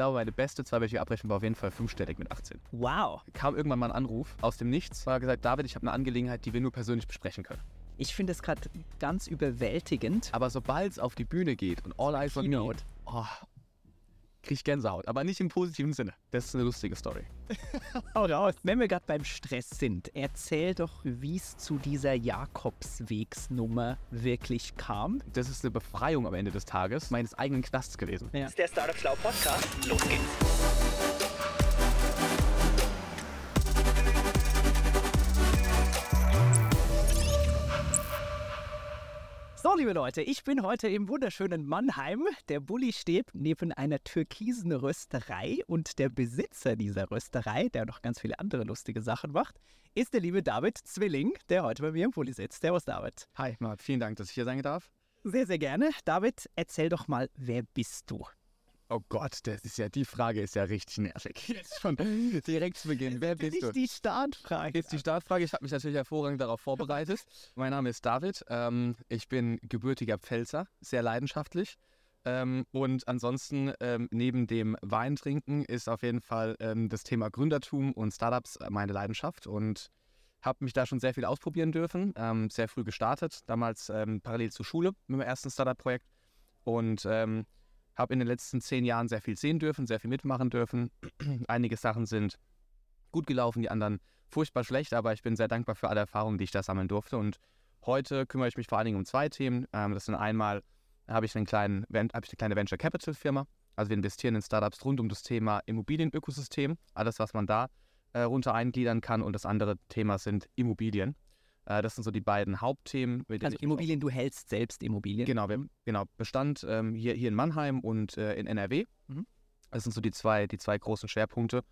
glaube, meine beste zweiwöchige Abrechnung war auf jeden Fall fünfstellig mit 18. Wow. Kam irgendwann mal ein Anruf aus dem Nichts, war gesagt, David, ich habe eine Angelegenheit, die wir nur persönlich besprechen können. Ich finde es gerade ganz überwältigend. Aber sobald es auf die Bühne geht und All Eyes on Me, oh, krieg ich Gänsehaut. Aber nicht im positiven Sinne. Das ist eine lustige Story. Hau raus. Wenn wir gerade beim Stress sind, erzähl doch, wie es zu dieser Jakobswegsnummer wirklich kam. Das ist eine Befreiung am Ende des Tages meines eigenen Knasts gewesen. Ja. ist der Startup Schlau Podcast. Los geht's. So, liebe Leute, ich bin heute im wunderschönen Mannheim. Der Bulli steht neben einer türkisen Rösterei und der Besitzer dieser Rösterei, der noch ganz viele andere lustige Sachen macht, ist der liebe David Zwilling, der heute bei mir im Bulli sitzt. Servus, David. Hi, Marc, vielen Dank, dass ich hier sein darf. Sehr, sehr gerne. David, erzähl doch mal, wer bist du? Oh Gott, das ist ja, die Frage ist ja richtig nervig. Jetzt schon direkt zu Beginn. Wer bist du? Nicht die Startfrage. Jetzt die Startfrage. Ich habe mich natürlich hervorragend darauf vorbereitet. mein Name ist David. Ähm, ich bin gebürtiger Pfälzer, sehr leidenschaftlich. Ähm, und ansonsten, ähm, neben dem Weintrinken, ist auf jeden Fall ähm, das Thema Gründertum und Startups meine Leidenschaft. Und habe mich da schon sehr viel ausprobieren dürfen. Ähm, sehr früh gestartet, damals ähm, parallel zur Schule mit meinem ersten Startup-Projekt. Und ähm, habe in den letzten zehn Jahren sehr viel sehen dürfen, sehr viel mitmachen dürfen. Einige Sachen sind gut gelaufen, die anderen furchtbar schlecht, aber ich bin sehr dankbar für alle Erfahrungen, die ich da sammeln durfte. Und heute kümmere ich mich vor allen Dingen um zwei Themen. Ähm, das sind einmal, habe ich, einen ich eine kleine Venture Capital Firma. Also wir investieren in Startups rund um das Thema Immobilienökosystem, alles, was man da äh, runter eingliedern kann. Und das andere Thema sind Immobilien. Äh, das sind so die beiden Hauptthemen. Also Immobilien, du hältst selbst Immobilien. Genau, wir, genau Bestand ähm, hier, hier in Mannheim und äh, in NRW. Mhm. Das sind so die zwei, die zwei großen Schwerpunkte.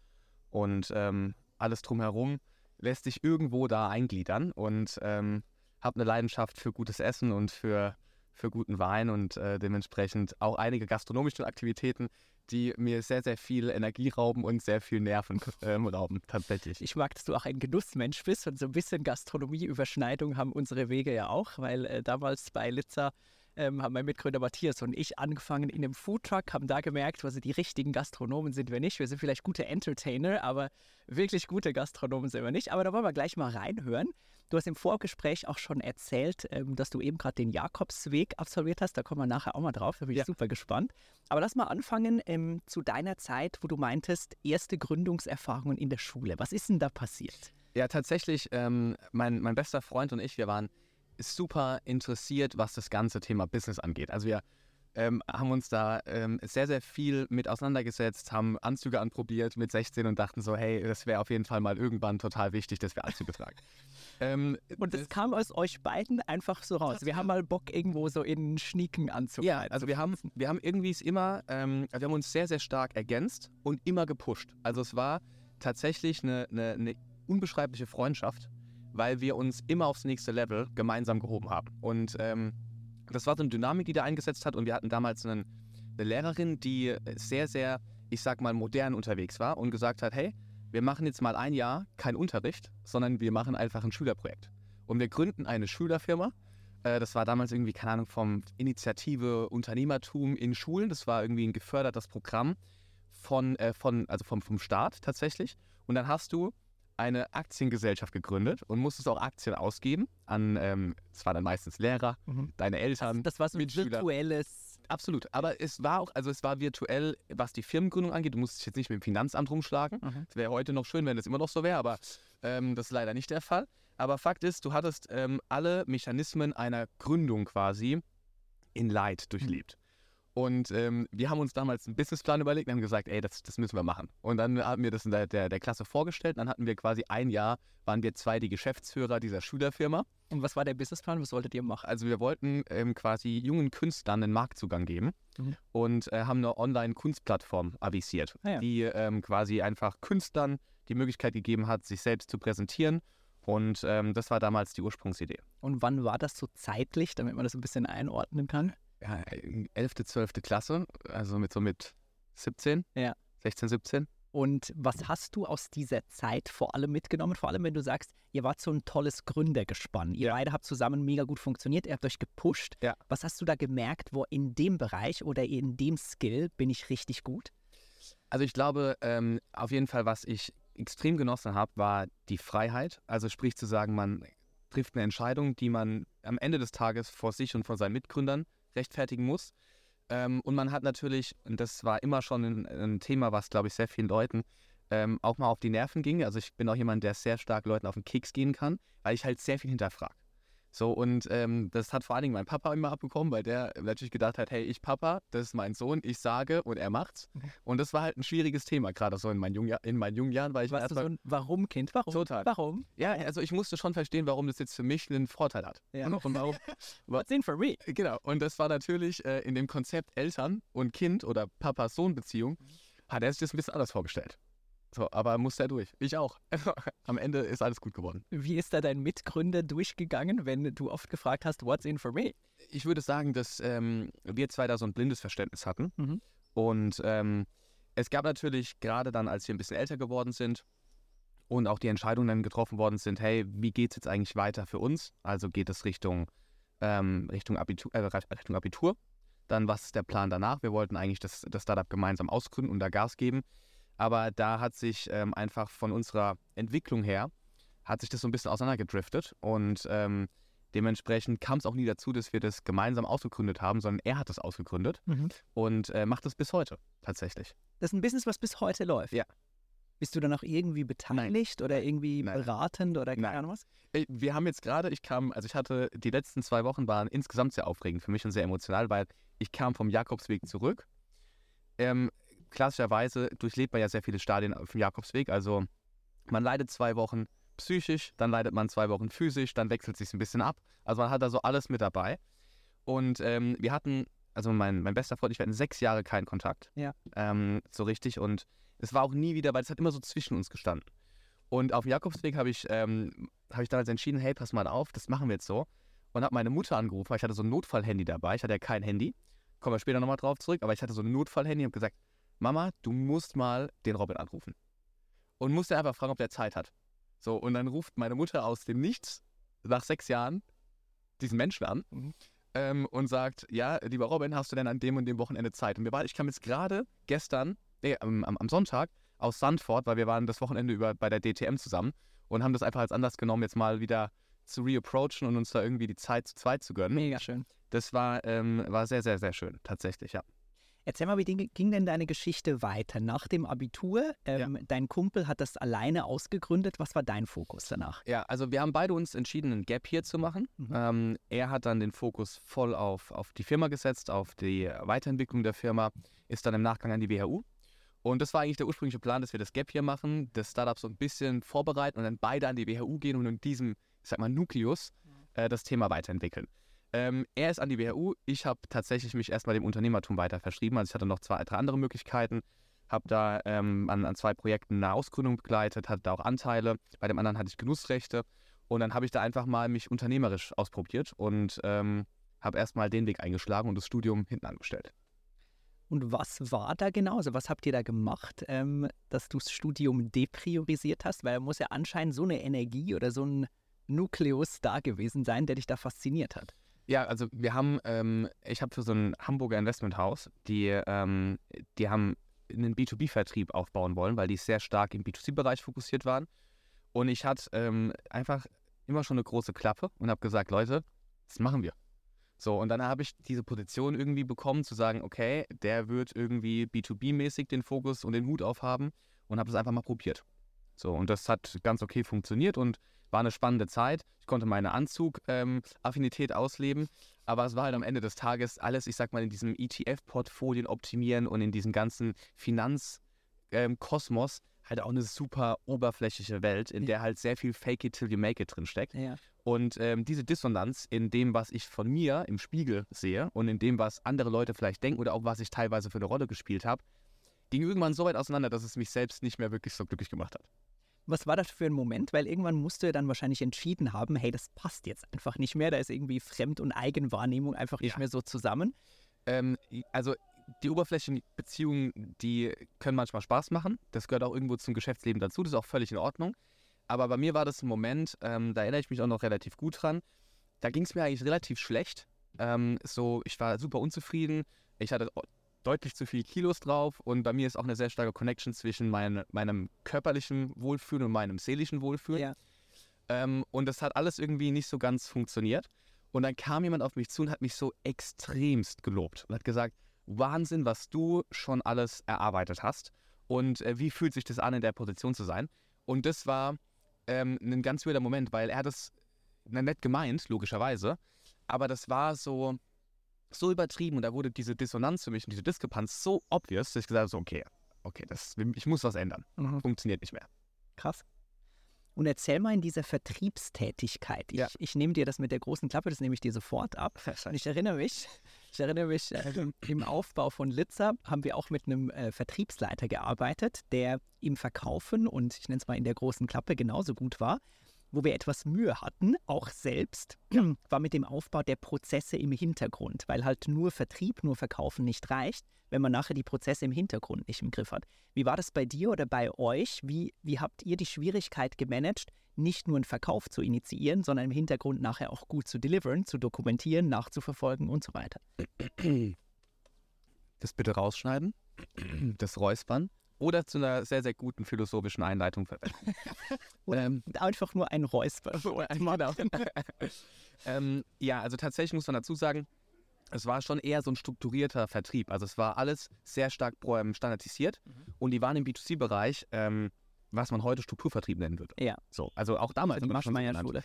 Und ähm, alles drumherum lässt sich irgendwo da eingliedern und ähm, habe eine Leidenschaft für gutes Essen und für, für guten Wein und äh, dementsprechend auch einige gastronomische Aktivitäten, die mir sehr, sehr viel Energie rauben und sehr viel Nerven ähm, rauben, tatsächlich. Ich mag, dass du auch ein Genussmensch bist und so ein bisschen Gastronomie-Überschneidung haben unsere Wege ja auch, weil äh, damals bei Litzer ähm, haben mein Mitgründer Matthias und ich angefangen in einem Foodtruck, haben da gemerkt, also die richtigen Gastronomen sind wir nicht. Wir sind vielleicht gute Entertainer, aber wirklich gute Gastronomen sind wir nicht. Aber da wollen wir gleich mal reinhören. Du hast im Vorgespräch auch schon erzählt, ähm, dass du eben gerade den Jakobsweg absolviert hast. Da kommen wir nachher auch mal drauf. Da bin ich Ja. super gespannt. Aber lass mal anfangen ähm, zu deiner Zeit, wo du meintest, erste Gründungserfahrungen in der Schule. Was ist denn da passiert? Ja, tatsächlich, ähm, mein, mein bester Freund und ich, wir waren super interessiert, was das ganze Thema Business angeht. Also wir ähm, haben uns da ähm, sehr, sehr viel mit auseinandergesetzt, haben Anzüge anprobiert mit 16 und dachten so, hey, das wäre auf jeden Fall mal irgendwann total wichtig, dass wir Anzüge tragen. ähm, Und das kam aus euch beiden einfach so raus. Wir haben mal Bock, irgendwo so in einen schnieken Anzug Ja, also wir haben, wir haben irgendwie es immer, ähm, wir haben uns sehr, sehr stark ergänzt und immer gepusht. Also es war tatsächlich eine, eine, eine unbeschreibliche Freundschaft, weil wir uns immer aufs nächste Level gemeinsam gehoben haben. Und ähm, das war so eine Dynamik, die da eingesetzt hat. Und wir hatten damals einen, eine Lehrerin, die sehr, sehr, ich sag mal, modern unterwegs war und gesagt hat, hey, wir machen jetzt mal ein Jahr kein Unterricht, sondern wir machen einfach ein Schülerprojekt. Und wir gründen eine Schülerfirma. Äh, Das war damals irgendwie, keine Ahnung, vom Initiative Unternehmertum in Schulen. Das war irgendwie ein gefördertes Programm von, äh, von also vom, vom Staat tatsächlich. Und dann hast du eine Aktiengesellschaft gegründet und musstest auch Aktien ausgeben an, ähm, es waren dann meistens Lehrer, Mhm. deine Eltern. Das war so ein virtuelles. Absolut. Aber es war auch, also es war virtuell, was die Firmengründung angeht. Du musst dich jetzt nicht mit dem Finanzamt rumschlagen. Mhm. Es wäre heute noch schön, wenn es immer noch so wäre, aber ähm, das ist leider nicht der Fall. Aber Fakt ist, du hattest ähm, alle Mechanismen einer Gründung quasi in Light durchlebt. Und ähm, wir haben uns damals einen Businessplan überlegt und haben gesagt, ey, das, das müssen wir machen. Und dann haben wir das in der, der, der Klasse vorgestellt. Und dann hatten wir quasi ein Jahr, waren wir zwei die Geschäftsführer dieser Schülerfirma. Und was war der Businessplan? Was wolltet ihr machen? Also wir wollten ähm, quasi jungen Künstlern einen Marktzugang geben Mhm. und äh, haben eine Online-Kunstplattform avisiert, Ah ja. die ähm, quasi einfach Künstlern die Möglichkeit gegeben hat, sich selbst zu präsentieren. Und ähm, das war damals die Ursprungsidee. Und wann war das so zeitlich, damit man das ein bisschen einordnen kann? Ja, 11., 12. Klasse, also mit so mit 17, Ja. 16, 17. Und was hast du aus dieser Zeit vor allem mitgenommen? Vor allem, wenn du sagst, ihr wart so ein tolles Gründergespann. Ihr Ja. beide habt zusammen mega gut funktioniert, ihr habt euch gepusht. Ja. Was hast du da gemerkt, wo in dem Bereich oder in dem Skill bin ich richtig gut? Also ich glaube, ähm, auf jeden Fall, was ich extrem genossen habe, war die Freiheit. Also sprich zu sagen, man trifft eine Entscheidung, die man am Ende des Tages vor sich und vor seinen Mitgründern rechtfertigen muss. Ähm, und man hat natürlich, und das war immer schon ein, ein Thema, was, glaube ich, sehr vielen Leuten ähm, auch mal auf die Nerven ging. Also ich bin auch jemand, der sehr stark Leuten auf den Keks gehen kann, weil ich halt sehr viel hinterfrage. So, und ähm, das hat vor allen Dingen mein Papa immer abbekommen, weil der natürlich gedacht hat, hey, ich Papa, das ist mein Sohn, ich sage und er macht's. Mhm. Und das war halt ein schwieriges Thema, gerade so in meinen jungen, in meinen jungen Jahren, weil ich Warst erstmal- so ein Warum-Kind? Warum? Total. Warum? ja, also ich musste schon verstehen, warum das jetzt für mich einen Vorteil hat. Ja. Und warum, What's in for me? Genau, und das war natürlich äh, in dem Konzept Eltern und Kind oder Papa-Sohn-Beziehung, hat er sich das ein bisschen anders vorgestellt. So, aber musste er durch. Ich auch. Am Ende ist alles gut geworden. Wie ist da dein Mitgründer durchgegangen, wenn du oft gefragt hast, what's in for me? Ich würde sagen, dass ähm, wir zwei da so ein blindes Verständnis hatten. Mhm. Und ähm, es gab natürlich, gerade dann, als wir ein bisschen älter geworden sind und auch die Entscheidungen dann getroffen worden sind, hey, wie geht es jetzt eigentlich weiter für uns? Also geht es Richtung, ähm, Richtung, Abitur, äh, Richtung Abitur? Dann, was ist der Plan danach? Wir wollten eigentlich das, das Startup gemeinsam ausgründen und da Gas geben. Aber da hat sich ähm, einfach von unserer Entwicklung her, hat sich das so ein bisschen auseinandergedriftet und ähm, dementsprechend kam es auch nie dazu, dass wir das gemeinsam ausgegründet haben, sondern er hat das ausgegründet Mhm. und äh, macht das bis heute tatsächlich. Das ist ein Business, was bis heute läuft. Ja. Bist du dann auch irgendwie beteiligt oder irgendwie Nein. beratend oder keine Nein. Ahnung was? Wir haben jetzt gerade, ich kam, also ich hatte, die letzten zwei Wochen waren insgesamt sehr aufregend für mich und sehr emotional, weil ich kam vom Jakobsweg zurück. Ähm, klassischerweise durchlebt man ja sehr viele Stadien auf dem Jakobsweg, also man leidet zwei Wochen psychisch, dann leidet man zwei Wochen physisch, dann wechselt sich ein bisschen ab. Also man hat da so alles mit dabei. Und ähm, wir hatten, also mein, mein bester Freund, ich hatten sechs Jahre keinen Kontakt. Ja. Ähm, so richtig. Und es war auch nie wieder, weil es hat immer so zwischen uns gestanden. Und auf dem Jakobsweg habe ich, ähm, hab ich damals entschieden, hey, pass mal auf, das machen wir jetzt so. Und habe meine Mutter angerufen, weil ich hatte so ein Notfallhandy dabei. Ich hatte ja kein Handy. Kommen wir später nochmal drauf zurück. Aber ich hatte so ein Notfallhandy und habe gesagt, Mama, du musst mal den Robin anrufen. Und musste einfach fragen, ob der Zeit hat. So, und dann ruft meine Mutter aus dem Nichts nach sechs Jahren diesen Menschen an Mhm. ähm, und sagt, ja, lieber Robin, hast du denn an dem und dem Wochenende Zeit? Und wir waren, ich kam jetzt gerade gestern, nee, am, am, am Sonntag aus Sandford, weil wir waren das Wochenende über bei der DTM zusammen und haben das einfach als Anlass genommen, jetzt mal wieder zu reapproachen und uns da irgendwie die Zeit zu zweit zu gönnen. Mega schön. Das war, ähm, war sehr, sehr, sehr schön, tatsächlich, ja. Erzähl mal, wie ging, denn deine Geschichte weiter? Nach dem Abitur, ähm, dein Kumpel hat das alleine ausgegründet. Was war dein Fokus danach? Ja, also wir haben beide uns entschieden, einen Gap hier zu machen. Mhm. Ähm, er hat dann den Fokus voll auf, auf die Firma gesetzt, auf die Weiterentwicklung der Firma, ist dann im Nachgang an die WHU. Und das war eigentlich der ursprüngliche Plan, dass wir das Gap hier machen, das Startup so ein bisschen vorbereiten und dann beide an die WHU gehen und in diesem, ich sag mal, Nukleus äh, das Thema weiterentwickeln. Ähm, er ist an die WHU, ich habe tatsächlich mich erstmal dem Unternehmertum weiter verschrieben. Also ich hatte noch zwei, drei andere Möglichkeiten, habe da ähm, an, an zwei Projekten eine Ausgründung begleitet, hatte da auch Anteile. Bei dem anderen hatte ich Genussrechte. Und dann habe ich da einfach mal mich unternehmerisch ausprobiert und ähm, habe erstmal den Weg eingeschlagen und das Studium hinten angestellt. Und was war da genau? Also was habt ihr da gemacht, ähm, dass du das Studium depriorisiert hast? Weil da muss ja anscheinend so eine Energie oder so ein Nukleus da gewesen sein, der dich da fasziniert hat. Ja, also wir haben, ähm, ich habe für so ein Hamburger Investmenthaus, die, ähm, die haben einen B2B-Vertrieb aufbauen wollen, weil die sehr stark im B2C-Bereich fokussiert waren. Und ich hatte ähm, einfach immer schon eine große Klappe und habe gesagt, Leute, das machen wir. So, und dann habe ich diese Position irgendwie bekommen, zu sagen, okay, der wird irgendwie B2B-mäßig den Fokus und den Hut aufhaben und habe das einfach mal probiert. So, und das hat ganz okay funktioniert und war eine spannende Zeit. Ich konnte meine Anzug-Affinität ausleben, aber es war halt am Ende des Tages alles, ich sag mal, in diesem ETF-Portfolien optimieren und in diesem ganzen Finanzkosmos halt auch eine super oberflächliche Welt, in Ja. der halt sehr viel Fake it till you make it drinsteckt. Ja. Und ähm, diese Dissonanz in dem, was ich von mir im Spiegel sehe und in dem, was andere Leute vielleicht denken oder auch was ich teilweise für eine Rolle gespielt habe, ging irgendwann so weit auseinander, dass es mich selbst nicht mehr wirklich so glücklich gemacht hat. Was war das für ein Moment? Weil irgendwann musst du ja dann wahrscheinlich entschieden haben, hey, das passt jetzt einfach nicht mehr. Da ist irgendwie Fremd- und Eigenwahrnehmung einfach nicht Ja. mehr so zusammen. Ähm, also die oberflächlichen Beziehungen, die können manchmal Spaß machen. Das gehört auch irgendwo zum Geschäftsleben dazu. Das ist auch völlig in Ordnung. Aber bei mir war das ein Moment, ähm, da erinnere ich mich auch noch relativ gut dran. Da ging es mir eigentlich relativ schlecht. Ähm, so, ich war super unzufrieden. Ich hatte deutlich zu viel Kilos drauf und bei mir ist auch eine sehr starke Connection zwischen mein, meinem körperlichen Wohlfühlen und meinem seelischen Wohlfühlen. Ja. Ähm, und das hat alles irgendwie nicht so ganz funktioniert. Und dann kam jemand auf mich zu und hat mich so extremst gelobt und hat gesagt, Wahnsinn, was du schon alles erarbeitet hast und äh, wie fühlt sich das an, in der Position zu sein. Und das war ähm, ein ganz weirder Moment, weil er das na, nett gemeint, logischerweise, aber das war so, so übertrieben und da wurde diese Dissonanz für mich und diese Diskrepanz so obvious, dass ich gesagt habe, so, okay, okay, das, ich muss was ändern. Funktioniert nicht mehr. Krass. Und erzähl mal in dieser Vertriebstätigkeit. Ich, Ja. ich nehme dir das mit der großen Klappe, das nehme ich dir sofort ab. Und ich erinnere mich, ich erinnere mich, äh, im Aufbau von Litzer haben wir auch mit einem äh, Vertriebsleiter gearbeitet, der im Verkaufen und ich nenne es mal in der großen Klappe genauso gut war. Wo wir etwas Mühe hatten, auch selbst, war mit dem Aufbau der Prozesse im Hintergrund, weil halt nur Vertrieb, nur Verkaufen nicht reicht, wenn man nachher die Prozesse im Hintergrund nicht im Griff hat. Wie war das bei dir oder bei euch? Wie, wie habt ihr die Schwierigkeit gemanagt, nicht nur einen Verkauf zu initiieren, sondern im Hintergrund nachher auch gut zu deliveren, zu dokumentieren, nachzuverfolgen und so weiter? Das bitte rausschneiden, das Räuspern oder zu einer sehr, sehr guten philosophischen Einleitung verwenden. ähm, einfach nur ein Räusper. genau. ähm, ja, also tatsächlich muss man dazu sagen, es war schon eher so ein strukturierter Vertrieb. Also es war alles sehr stark ähm, standardisiert und die waren im B2C-Bereich, ähm, was man heute Strukturvertrieb nennen würde. Ja. So, also auch damals. Die hat man das schon so genannt. Maschmeyer-Schule.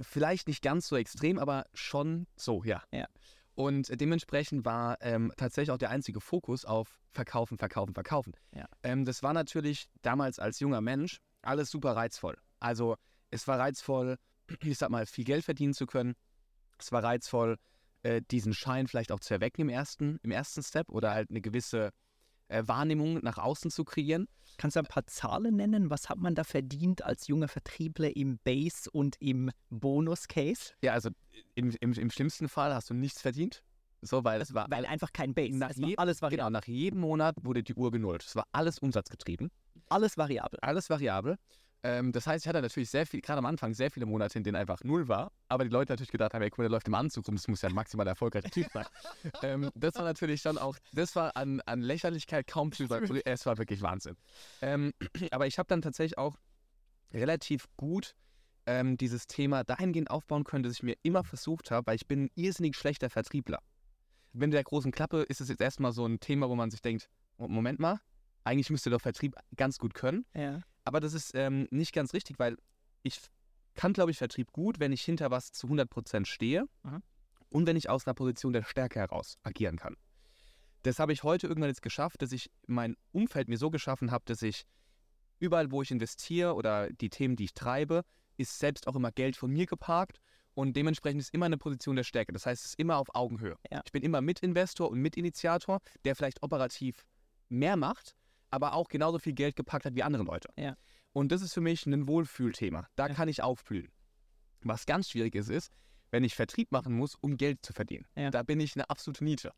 Vielleicht nicht ganz so extrem, aber schon so, ja. Ja. Und dementsprechend war ähm, tatsächlich auch der einzige Fokus auf Verkaufen, Verkaufen, Verkaufen. Ja. Ähm, das war natürlich damals als junger Mensch alles super reizvoll. Also es war reizvoll, ich sag mal, viel Geld verdienen zu können. Es war reizvoll, äh, diesen Schein vielleicht auch zu erwecken im ersten, im ersten Step oder halt eine gewisse äh, Wahrnehmung nach außen zu kreieren. Kannst du ein paar Zahlen nennen? Was hat man da verdient als junger Vertriebler im Base und im Bonus-Case? Ja, also im, im, im schlimmsten Fall hast du nichts verdient. So, weil es war Weil einfach kein Base. Nach Es war je- alles Genau, variabel. nach jedem Monat wurde die Uhr genullt. Es war alles umsatzgetrieben, Alles variabel. alles variabel. Ähm, das heißt, ich hatte natürlich sehr viel, gerade am Anfang, sehr viele Monate, in denen einfach null war. Aber die Leute natürlich gedacht haben, ey, guck mal, der läuft im Anzug rum, das muss ja ein maximal erfolgreicher Typ sein. ähm, das war natürlich schon auch, das war an, an Lächerlichkeit kaum zu über. Es war wirklich Wahnsinn. Ähm, aber ich habe dann tatsächlich auch relativ gut ähm, dieses Thema dahingehend aufbauen können, dass ich mir immer versucht habe, weil ich bin ein irrsinnig schlechter Vertriebler. Wenn der großen Klappe ist es jetzt erstmal so ein Thema, wo man sich denkt, "Oh, Moment mal, eigentlich müsste doch Vertrieb ganz gut können. Ja. Aber das ist ähm, nicht ganz richtig, weil ich kann, glaube ich, Vertrieb gut, wenn ich hinter was zu 100% stehe Mhm. und wenn ich aus einer Position der Stärke heraus agieren kann. Das habe ich heute irgendwann jetzt geschafft, dass ich mein Umfeld mir so geschaffen habe, dass ich überall, wo ich investiere oder die Themen, die ich treibe, ist selbst auch immer Geld von mir geparkt und dementsprechend ist immer eine Position der Stärke. Das heißt, es ist immer auf Augenhöhe. Ja. Ich bin immer Mitinvestor und Mitinitiator, der vielleicht operativ mehr macht, aber auch genauso viel Geld gepackt hat wie andere Leute. Ja. Und das ist für mich ein Wohlfühlthema. Da Ja. kann ich aufblühen. Was ganz schwierig ist, ist, wenn ich Vertrieb machen muss, um Geld zu verdienen. Ja. Da bin ich eine absolute Niete.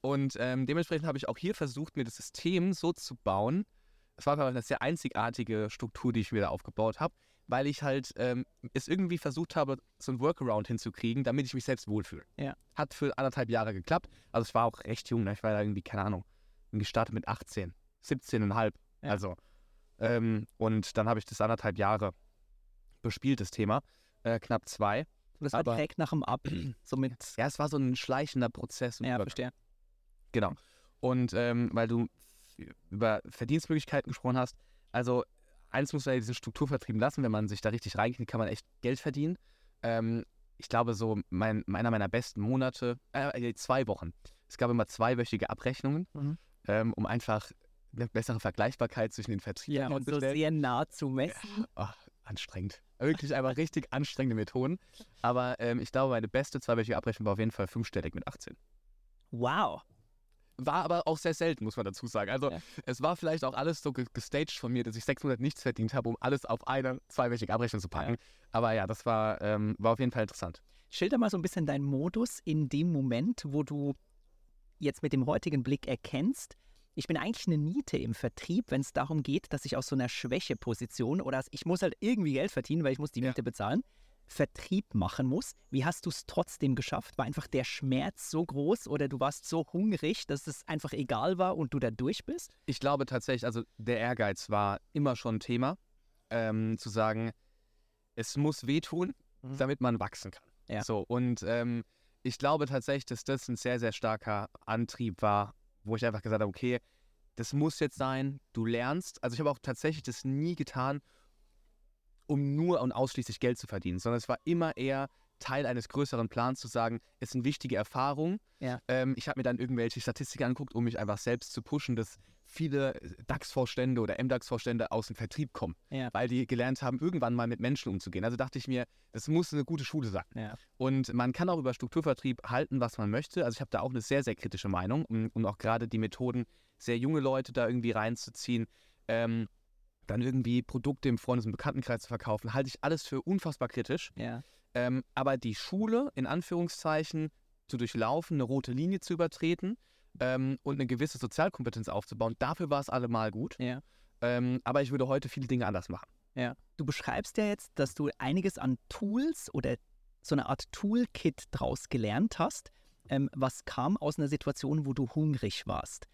Und ähm, dementsprechend habe ich auch hier versucht, mir das System so zu bauen. Es war eine sehr einzigartige Struktur, die ich mir da aufgebaut habe, weil ich halt ähm, es irgendwie versucht habe, so ein Workaround hinzukriegen, damit ich mich selbst wohlfühle. Ja. Hat für anderthalb Jahre geklappt. Also ich war auch recht jung, ne? ich war da irgendwie, keine Ahnung, gestartet mit 18, 17,5. Ja. Also, ähm, und dann habe ich das anderthalb Jahre bespielt, das Thema. Äh, knapp zwei. Das war direkt nach dem Ab. Somit. Ja, es war so ein schleichender Prozess. Ja, verstehe. Genau. Und ähm, weil du über Verdienstmöglichkeiten gesprochen hast, also eins muss man ja diesen Strukturvertrieben lassen, wenn man sich da richtig reinkriegt, kann man echt Geld verdienen. Ähm, ich glaube, so mein, einer meiner besten Monate, äh, zwei Wochen. Es gab immer zweiwöchige Abrechnungen, Mhm. ähm, um einfach bessere Vergleichbarkeit zwischen den Ja, Vertrieben und so sehr nah zu messen. Ach, anstrengend. Wirklich einfach richtig anstrengende Methoden. Aber ähm, ich glaube, meine beste zweiwöchige Abrechnung war auf jeden Fall fünfstellig mit 18. Wow. War aber auch sehr selten, muss man dazu sagen. Also Ja. es war vielleicht auch alles so ge- gestaged von mir, dass ich sechs Monate nichts verdient habe, um alles auf eine zweiwöchige Abrechnung zu packen. Aber ja, das war, ähm, war auf jeden Fall interessant. Schilder mal so ein bisschen deinen Modus in dem Moment, wo du jetzt mit dem heutigen Blick erkennst, ich bin eigentlich eine Niete im Vertrieb, wenn es darum geht, dass ich aus so einer Schwächeposition oder ich muss halt irgendwie Geld verdienen, weil ich muss die Ja. Miete bezahlen, Vertrieb machen muss. Wie hast du es trotzdem geschafft? War einfach der Schmerz so groß oder du warst so hungrig, dass es einfach egal war und du da durch bist? Ich glaube tatsächlich, also der Ehrgeiz war immer schon ein Thema, ähm, zu sagen, es muss wehtun, Mhm. damit man wachsen kann. Ja. So, und ähm, ich glaube tatsächlich, dass das ein sehr, sehr starker Antrieb war, wo ich einfach gesagt habe, okay, das muss jetzt sein, du lernst. Also ich habe auch tatsächlich das nie getan, um nur und ausschließlich Geld zu verdienen, sondern es war immer eher Teil eines größeren Plans zu sagen, es sind wichtige Erfahrungen. Ja. Ähm, ich habe mir dann irgendwelche Statistiken angeguckt, um mich einfach selbst zu pushen, dass viele DAX-Vorstände oder MDAX-Vorstände aus dem Vertrieb kommen, Ja. weil die gelernt haben, irgendwann mal mit Menschen umzugehen. Also dachte ich mir, das muss eine gute Schule sein. Ja. Und man kann auch über Strukturvertrieb halten, was man möchte. Also ich habe da auch eine sehr, sehr kritische Meinung und, und auch gerade die Methoden, sehr junge Leute da irgendwie reinzuziehen, ähm, dann irgendwie Produkte im Freundes- und Bekanntenkreis zu verkaufen, halte ich alles für unfassbar kritisch. Ja. Ähm, aber die Schule, in Anführungszeichen, zu durchlaufen, eine rote Linie zu übertreten ähm, und eine gewisse Sozialkompetenz aufzubauen, dafür war es allemal gut. Ja. Ähm, aber ich würde heute viele Dinge anders machen. Du beschreibst ja jetzt, dass du einiges an Tools oder so eine Art Toolkit draus gelernt hast, ähm, was kam aus einer Situation, wo du hungrig warst.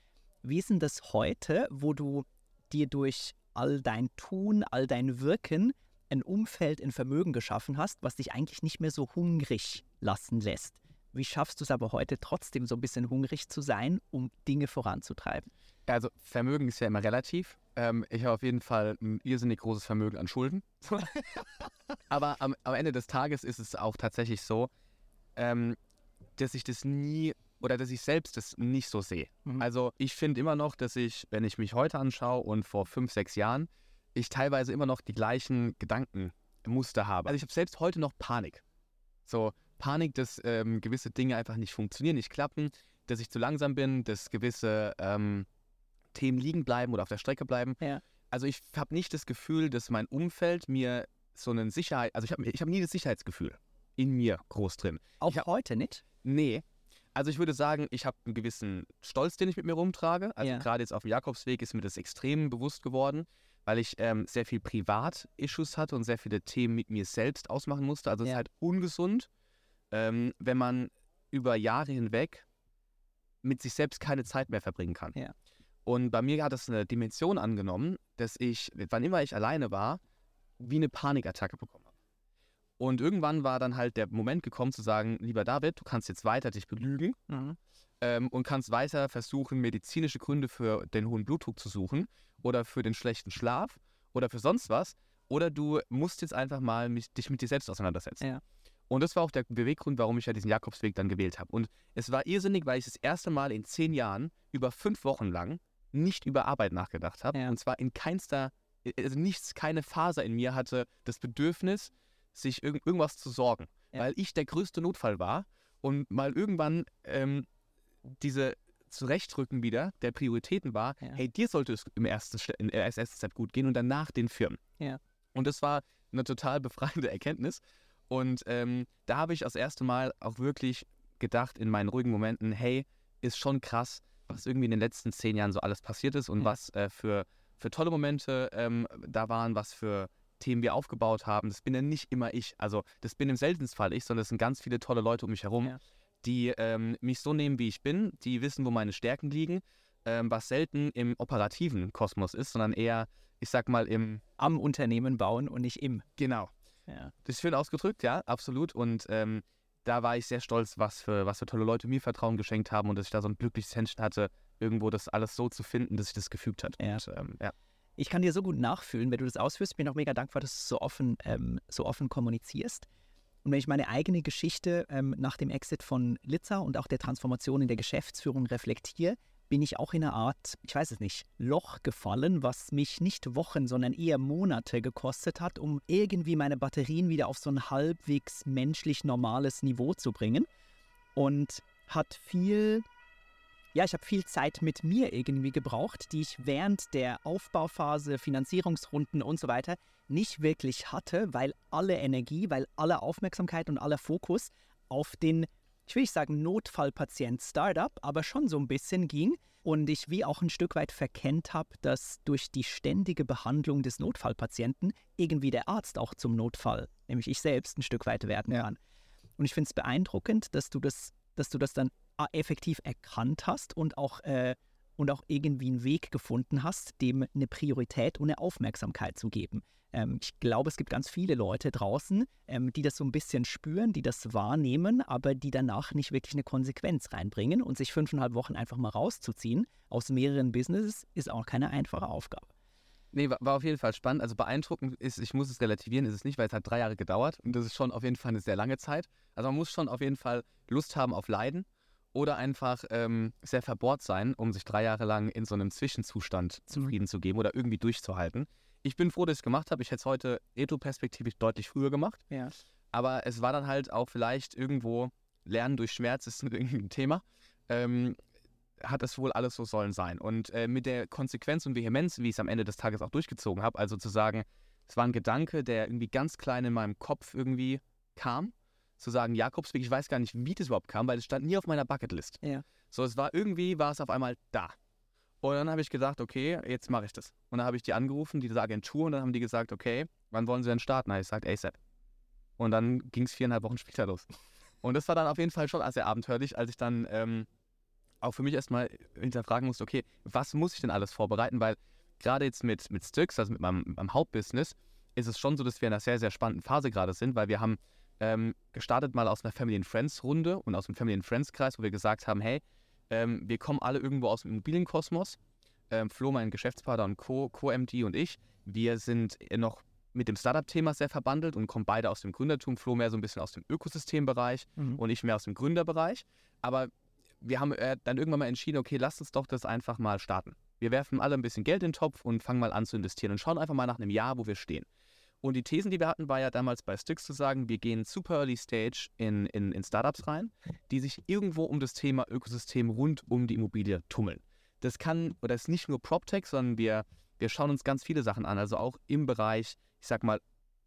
Wie ist denn das heute, wo du dir durch all dein Tun, all dein Wirken ein Umfeld in Vermögen geschaffen hast, was dich eigentlich nicht mehr so hungrig lassen lässt? Wie schaffst du es aber heute trotzdem so ein bisschen hungrig zu sein, um Dinge voranzutreiben? Also Vermögen ist ja immer relativ. Ähm, ich habe auf jeden Fall ein irrsinnig großes Vermögen an Schulden. Aber am, am Ende des Tages ist es auch tatsächlich so, ähm, dass ich das nie oder dass ich selbst das nicht so sehe. Mhm. Also ich finde immer noch, dass ich, wenn ich mich heute anschaue und vor fünf, sechs Jahren, ich teilweise immer noch die gleichen Gedankenmuster habe. Also ich habe selbst heute noch Panik. So Panik, dass ähm, gewisse Dinge einfach nicht funktionieren, nicht klappen, dass ich zu langsam bin, dass gewisse ähm, Themen liegen bleiben oder auf der Strecke bleiben. Ja. Also ich habe nicht das Gefühl, dass mein Umfeld mir so einen Sicherheit, also ich habe ich hab nie das Sicherheitsgefühl in mir groß drin. Auch hab- heute nicht? Nee. Also ich würde sagen, ich habe einen gewissen Stolz, den ich mit mir rumtrage. Also Ja. gerade jetzt auf dem Jakobsweg ist mir das extrem bewusst geworden, weil ich ähm, sehr viel Privat-Issues hatte und sehr viele Themen mit mir selbst ausmachen musste. Also es Ja. ist halt ungesund, ähm, wenn man über Jahre hinweg mit sich selbst keine Zeit mehr verbringen kann. Ja. Und bei mir hat das eine Dimension angenommen, dass ich, wann immer ich alleine war, wie eine Panikattacke bekommen habe. Und irgendwann war dann halt der Moment gekommen zu sagen, lieber David, du kannst jetzt weiter dich belügen Mhm. ähm, und kannst weiter versuchen, medizinische Gründe für den hohen Blutdruck zu suchen oder für den schlechten Schlaf oder für sonst was. Oder du musst jetzt einfach mal mit, dich mit dir selbst auseinandersetzen. Ja. Und das war auch der Beweggrund, warum ich ja diesen Jakobsweg dann gewählt habe. Und es war irrsinnig, weil ich das erste Mal in zehn Jahren über fünf Wochen lang nicht über Arbeit nachgedacht habe. Ja. Und zwar in keinster, also nichts, keine Faser in mir hatte das Bedürfnis, sich irg irgendwas zu sorgen. Ja. Weil ich der größte Notfall war und mal irgendwann ähm, diese Zurechtrücken wieder der Prioritäten war, Ja. hey, dir sollte es im ersten, der ersten Step gut gehen und danach den Firmen. Ja. Und das war eine total befreiende Erkenntnis. Und ähm, da habe ich das erste Mal auch wirklich gedacht in meinen ruhigen Momenten, hey, ist schon krass, was irgendwie in den letzten zehn Jahren so alles passiert ist und Ja. was äh, für, für tolle Momente ähm, da waren, was für Themen wir aufgebaut haben. Das bin ja nicht immer ich. Also das bin im seltensten Fall ich, sondern es sind ganz viele tolle Leute um mich herum, Ja. die ähm, mich so nehmen, wie ich bin, die wissen, wo meine Stärken liegen, ähm, was selten im operativen Kosmos ist, sondern eher, ich sag mal, im, Am Unternehmen bauen und nicht im. genau, Ja. das ist schön ausgedrückt, ja, absolut. Und ähm, da war ich sehr stolz, was für, was für tolle Leute mir Vertrauen geschenkt haben und dass ich da so ein glückliches Händchen hatte, irgendwo das alles so zu finden, dass sich das gefügt hat. Ja. Und, ähm, ja. Ich kann dir so gut nachfühlen, wenn du das ausführst. Ich bin auch mega dankbar, dass du so offen, ähm, so offen kommunizierst. Und wenn ich meine eigene Geschichte ähm, nach dem Exit von Litza und auch der Transformation in der Geschäftsführung reflektiere, bin ich auch in eine Art, ich weiß es nicht, Loch gefallen, was mich nicht Wochen, sondern eher Monate gekostet hat, um irgendwie meine Batterien wieder auf so ein halbwegs menschlich normales Niveau zu bringen. Und hat viel ja, ich habe viel Zeit mit mir irgendwie gebraucht, die ich während der Aufbauphase, Finanzierungsrunden und so weiter nicht wirklich hatte, weil alle Energie, weil alle Aufmerksamkeit und aller Fokus auf den, ich will nicht sagen Notfallpatient Startup, aber schon so ein bisschen ging, Und ich wie auch ein Stück weit verkennt habe, dass durch die ständige Behandlung des Notfallpatienten irgendwie der Arzt auch zum Notfall, nämlich ich selbst, ein Stück weit werden Ja. kann. Und ich finde es beeindruckend, dass du das, dass du das dann effektiv erkannt hast und auch, äh, und auch irgendwie einen Weg gefunden hast, dem eine Priorität und eine Aufmerksamkeit zu geben. Ähm, ich glaube, es gibt ganz viele Leute draußen, ähm, die das so ein bisschen spüren, die das wahrnehmen, aber die danach nicht wirklich eine Konsequenz reinbringen und sich fünfeinhalb Wochen einfach mal rauszuziehen aus mehreren Businesses ist auch keine einfache Aufgabe. Nee, war, war auf jeden Fall spannend. Also beeindruckend ist, ich muss es relativieren, ist es nicht, weil es hat drei Jahre gedauert und das ist schon auf jeden Fall eine sehr lange Zeit. Also man muss schon auf jeden Fall Lust haben auf Leiden oder einfach ähm, sehr verbohrt sein, um sich drei Jahre lang in so einem Zwischenzustand zufrieden zu geben oder irgendwie durchzuhalten. Ich bin froh, dass ich es gemacht habe. Ich hätte es heute retroperspektivisch deutlich früher gemacht. Ja. Aber es war dann halt auch vielleicht irgendwo, Lernen durch Schmerz ist irgendwie ein Thema. Ähm, hat es wohl alles so sollen sein. Und äh, mit der Konsequenz und Vehemenz, wie ich es am Ende des Tages auch durchgezogen habe, also zu sagen, es war ein Gedanke, der irgendwie ganz klein in meinem Kopf irgendwie kam, zu sagen, Jakobsweg, ich weiß gar nicht, wie das überhaupt kam, weil es stand nie auf meiner Bucketlist. Ja. So, es war irgendwie, war es auf einmal da. Und dann habe ich gedacht, okay, jetzt mache ich das. Und dann habe ich die angerufen, diese Agentur, und dann haben die gesagt, okay, wann wollen sie denn starten? Da habe ich gesagt, ASAP. Und dann ging es viereinhalb Wochen später los. Und das war dann auf jeden Fall schon sehr abenteuerlich, als ich dann ähm, auch für mich erstmal hinterfragen musste, okay, was muss ich denn alles vorbereiten? Weil gerade jetzt mit, mit Styx, also mit meinem, mit meinem Hauptbusiness, ist es schon so, dass wir in einer sehr, sehr spannenden Phase gerade sind, weil wir haben ähm, gestartet mal aus einer Family and Friends Runde und aus dem Family and Friends Kreis, wo wir gesagt haben, hey, ähm, wir kommen alle irgendwo aus dem Immobilienkosmos. Ähm, Flo, mein Geschäftspartner und Co- Co-MD und ich, wir sind noch mit dem Startup-Thema sehr verbandelt und kommen beide aus dem Gründertum. Flo mehr so ein bisschen aus dem Ökosystembereich Mhm. und ich mehr aus dem Gründerbereich. Aber wir haben äh, dann irgendwann mal entschieden, okay, lasst uns doch das einfach mal starten. Wir werfen alle ein bisschen Geld in den Topf und fangen mal an zu investieren und schauen einfach mal nach einem Jahr, wo wir stehen. Und die Thesen, die wir hatten, war ja damals bei Styx zu sagen, wir gehen super early stage in, in, in Startups rein, die sich irgendwo um das Thema Ökosystem rund um die Immobilie tummeln. Das kann, oder ist nicht nur PropTech, sondern wir, wir schauen uns ganz viele Sachen an, also auch im Bereich, ich sag mal,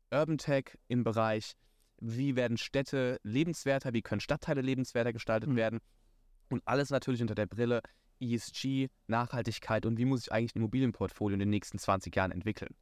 Urban Tech, im Bereich, wie werden Städte lebenswerter, wie können Stadtteile lebenswerter gestaltet Mhm. werden. Und alles natürlich unter der Brille ESG, Nachhaltigkeit und wie muss ich eigentlich ein Immobilienportfolio in den nächsten 20 Jahren entwickeln.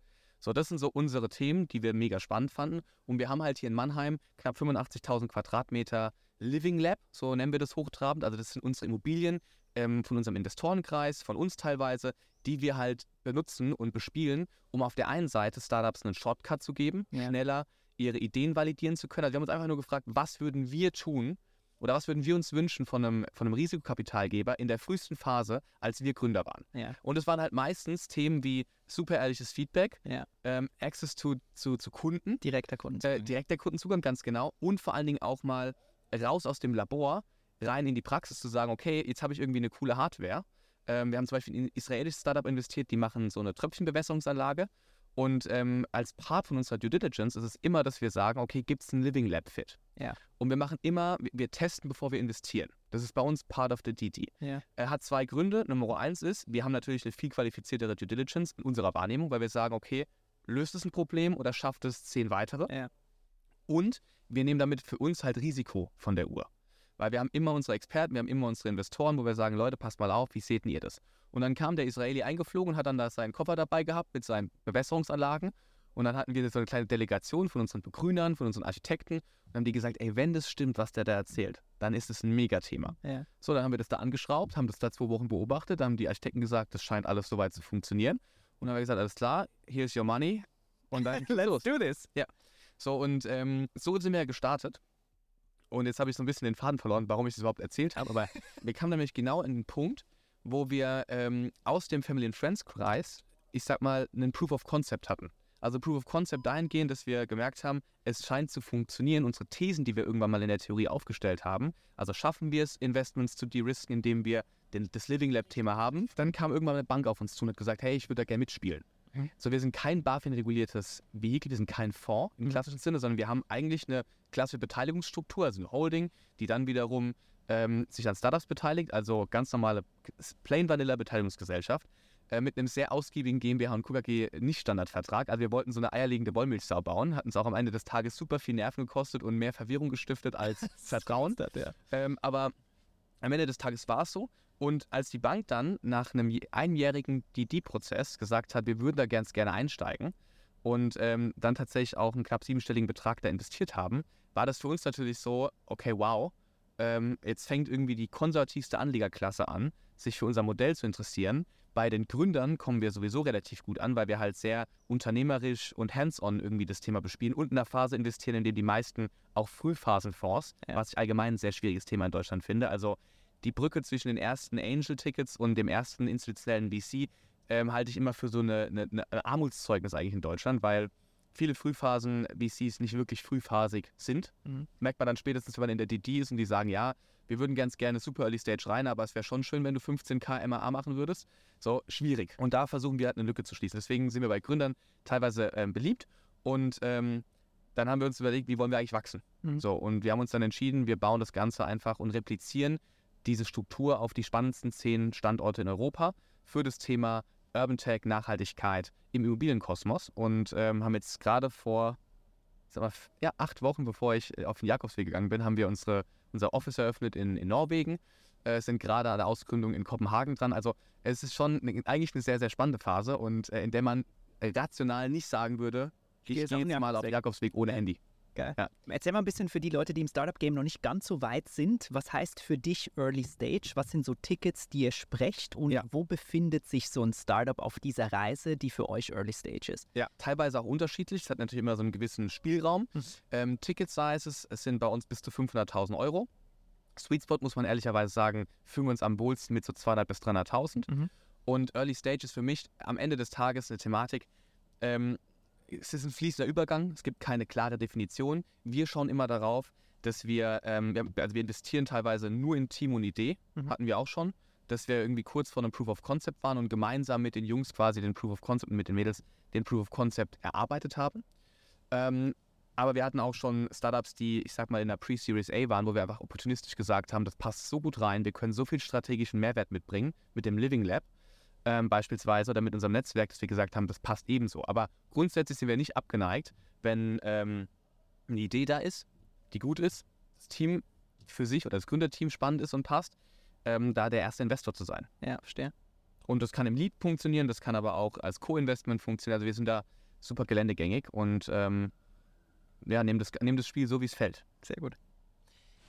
So, das sind so unsere Themen, die wir mega spannend fanden. Und wir haben halt hier in Mannheim knapp 85.000 Quadratmeter Living Lab, so nennen wir das hochtrabend. Also das sind unsere Immobilien ähm, von unserem Investorenkreis, von uns teilweise, die wir halt benutzen und bespielen, um auf der einen Seite Startups einen Shortcut zu geben, Ja. schneller ihre Ideen validieren zu können. Also wir haben uns einfach nur gefragt, was würden wir tun oder was würden wir uns wünschen von einem, von einem Risikokapitalgeber in der frühesten Phase, als wir Gründer waren. Ja. Und es waren halt meistens Themen wie super ehrliches Feedback, Ja. ähm, Access to, zu, zu Kunden, Direkter Kunden. äh, direkter Kundenzugang, ganz genau. Und vor allen Dingen auch mal raus aus dem Labor, rein in die Praxis zu sagen, okay, jetzt habe ich irgendwie eine coole Hardware. Ähm, wir haben zum Beispiel in ein israelisches Startup investiert, die machen so eine Tröpfchenbewässerungsanlage. Und ähm, als Part von unserer Due Diligence ist es immer, dass wir sagen, okay, gibt es einen Living Lab Fit? Ja. Und wir machen immer, wir- wir testen, bevor wir investieren. Das ist bei uns Part of the DD. Ja. Er hat zwei Gründe. Nummer eins ist, wir haben natürlich eine viel qualifiziertere Due Diligence in unserer Wahrnehmung, weil wir sagen, okay, löst es ein Problem oder schafft es zehn weitere? Ja. Und wir nehmen damit für uns halt Risiko von der Uhr. Weil wir haben immer unsere Experten, wir haben immer unsere Investoren, wo wir sagen, Leute, passt mal auf, wie seht denn ihr das? Und dann kam der Israeli eingeflogen und hat dann da seinen Koffer dabei gehabt mit seinen Bewässerungsanlagen. Und dann hatten wir so eine kleine Delegation von unseren Begrünern, von unseren Architekten. Und haben die gesagt, ey, wenn das stimmt, was der da erzählt, dann ist es ein Megathema. Ja. So, dann haben wir das da angeschraubt, haben das da zwei Wochen beobachtet, dann haben die Architekten gesagt, das scheint alles soweit zu funktionieren. Und dann haben wir gesagt, alles klar, here's your money. Und dann los. do this. So, und ähm, so sind wir ja gestartet. Und jetzt habe ich so ein bisschen den Faden verloren, warum ich das überhaupt erzählt habe. Aber wir kamen nämlich genau in den Punkt, wo wir ähm, aus dem Family and Friends Kreis, ich sag mal, einen Proof of Concept hatten. Also Proof of Concept dahingehend, dass wir gemerkt haben, es scheint zu funktionieren. Unsere Thesen, die wir irgendwann mal in der Theorie aufgestellt haben, also schaffen wir es, Investments zu de-risken, indem wir den, das Living Lab-Thema haben. Dann kam irgendwann eine Bank auf uns zu und hat gesagt, hey, ich würde da gerne mitspielen. Mhm. So, wir sind kein BaFin-reguliertes Vehikel, wir sind kein Fonds im Mhm. klassischen Sinne, sondern wir haben eigentlich eine klassische Beteiligungsstruktur, also eine Holding, die dann wiederum ähm, sich an Startups beteiligt, also ganz normale Plain Vanilla Beteiligungsgesellschaft äh, mit einem sehr ausgiebigen GmbH und KG Nicht-Standardvertrag. Also wir wollten so eine eierlegende Wollmilchsau bauen, hatten es auch am Ende des Tages super viel Nerven gekostet und mehr Verwirrung gestiftet als Vertrauen. ja. Ähm, aber am Ende des Tages war es so. Und als die Bank dann nach einem einjährigen DD-Prozess gesagt hat, wir würden da ganz gerne einsteigen und ähm, dann tatsächlich auch einen knapp siebenstelligen Betrag da investiert haben, war das für uns natürlich so, okay, wow, ähm, jetzt fängt irgendwie die konservativste Anlegerklasse an, sich für unser Modell zu interessieren. Bei den Gründern kommen wir sowieso relativ gut an, weil wir halt sehr unternehmerisch und hands-on irgendwie das Thema bespielen und in einer Phase investieren, in dem die meisten auch Frühphasenfonds, Ja. was ich allgemein ein sehr schwieriges Thema in Deutschland finde. Also die Brücke zwischen den ersten Angel-Tickets und dem ersten institutionellen VC ähm, halte ich immer für so eine, eine, eine Armutszeugnis eigentlich in Deutschland, weil viele Frühphasen-VCs nicht wirklich frühphasig sind. Mhm. Merkt man dann spätestens, wenn man in der DD ist und die sagen, ja, wir würden ganz gerne Super Early Stage rein, aber es wäre schon schön, wenn du 15k MAA machen würdest. So, schwierig. Und da versuchen wir halt eine Lücke zu schließen. Deswegen sind wir bei Gründern teilweise ähm, beliebt und ähm, dann haben wir uns überlegt, wie wollen wir eigentlich wachsen. Mhm. So, und wir haben uns dann entschieden, wir bauen das Ganze einfach und replizieren diese Struktur auf die spannendsten zehn Standorte in Europa für das Thema Urban Tech, Nachhaltigkeit im Immobilienkosmos und ähm, haben jetzt gerade vor mal, ja, acht Wochen, bevor ich äh, auf den Jakobsweg gegangen bin, haben wir unsere, unser Office eröffnet in, in Norwegen, äh, sind gerade an der Ausgründung in Kopenhagen dran. Also es ist schon eine, eigentlich eine sehr, sehr spannende Phase und äh, in der man rational nicht sagen würde, ich Geh gehe jetzt mal auf den Jakobsweg ohne Handy. Geil. Ja. Erzähl mal ein bisschen für die Leute, die im Startup-Game noch nicht ganz so weit sind. Was heißt für dich Early Stage? Was sind so Tickets, die ihr sprecht? Und Ja. wo befindet sich so ein Startup auf dieser Reise, die für euch Early Stage ist? Ja, teilweise auch unterschiedlich. Es hat natürlich immer so einen gewissen Spielraum. Mhm. Ähm, Ticket Sizes es sind bei uns bis zu 500.000 Euro. Sweet Spot muss man ehrlicherweise sagen, fühlen wir uns am wohlsten mit so 200.000 bis 300.000. Mhm. Und Early Stage ist für mich am Ende des Tages eine Thematik. Ähm, es ist ein fließender Übergang, es gibt keine klare Definition. Wir schauen immer darauf, dass wir, ähm, also wir investieren teilweise nur in Team und Idee, Mhm. hatten wir auch schon, dass wir irgendwie kurz vor einem Proof of Concept waren und gemeinsam mit den Jungs quasi den Proof of Concept und mit den Mädels den Proof of Concept erarbeitet haben. Ähm, aber wir hatten auch schon Startups, die, ich sag mal, in der Pre-Series A waren, wo wir einfach opportunistisch gesagt haben, das passt so gut rein, wir können so viel strategischen Mehrwert mitbringen mit dem Living Lab ähm, beispielsweise oder mit unserem Netzwerk, dass wir gesagt haben, das passt ebenso. Aber grundsätzlich sind wir nicht abgeneigt, wenn ähm, eine Idee da ist, die gut ist, das Team für sich oder das Gründerteam spannend ist und passt, ähm, da der erste Investor zu sein. Ja, verstehe. Und das kann im Lead funktionieren, das kann aber auch als Co-Investment funktionieren. Also wir sind da super geländegängig und ähm, ja, nehmen das, nehmen das Spiel so, wie es fällt. Sehr gut.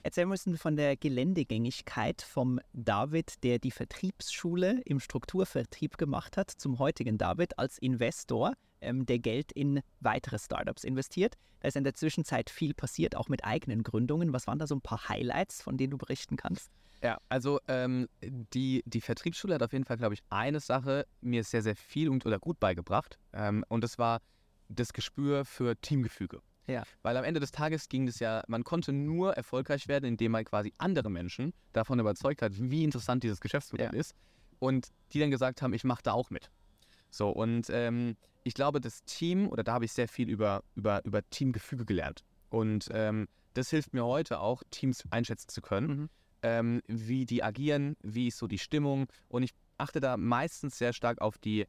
Erzähl mal ein bisschen von der Geländegängigkeit vom David, der die Vertriebsschule im Strukturvertrieb gemacht hat, zum heutigen David als Investor, ähm, der Geld in weitere Startups investiert. Da ist in der Zwischenzeit viel passiert, auch mit eigenen Gründungen. Was waren da so ein paar Highlights, von denen du berichten kannst? Ja, also ähm, die, die Vertriebsschule hat auf jeden Fall, glaube ich, eine Sache mir sehr, sehr viel und oder gut beigebracht. Ähm, und das war das Gespür für Teamgefüge. Ja. Weil am Ende des Tages ging es ja, man konnte nur erfolgreich werden, indem man quasi andere Menschen davon überzeugt hat, wie interessant dieses Geschäftsmodell Ja. ist. Und die dann gesagt haben, ich mache da auch mit. So, und ähm, ich glaube, das Team, oder da habe ich sehr viel über, über, über Teamgefüge gelernt. Und ähm, das hilft mir heute auch, Teams einschätzen zu können Mhm. ähm, wie die agieren, wie ist so die Stimmung. Und ich achte da meistens sehr stark auf die,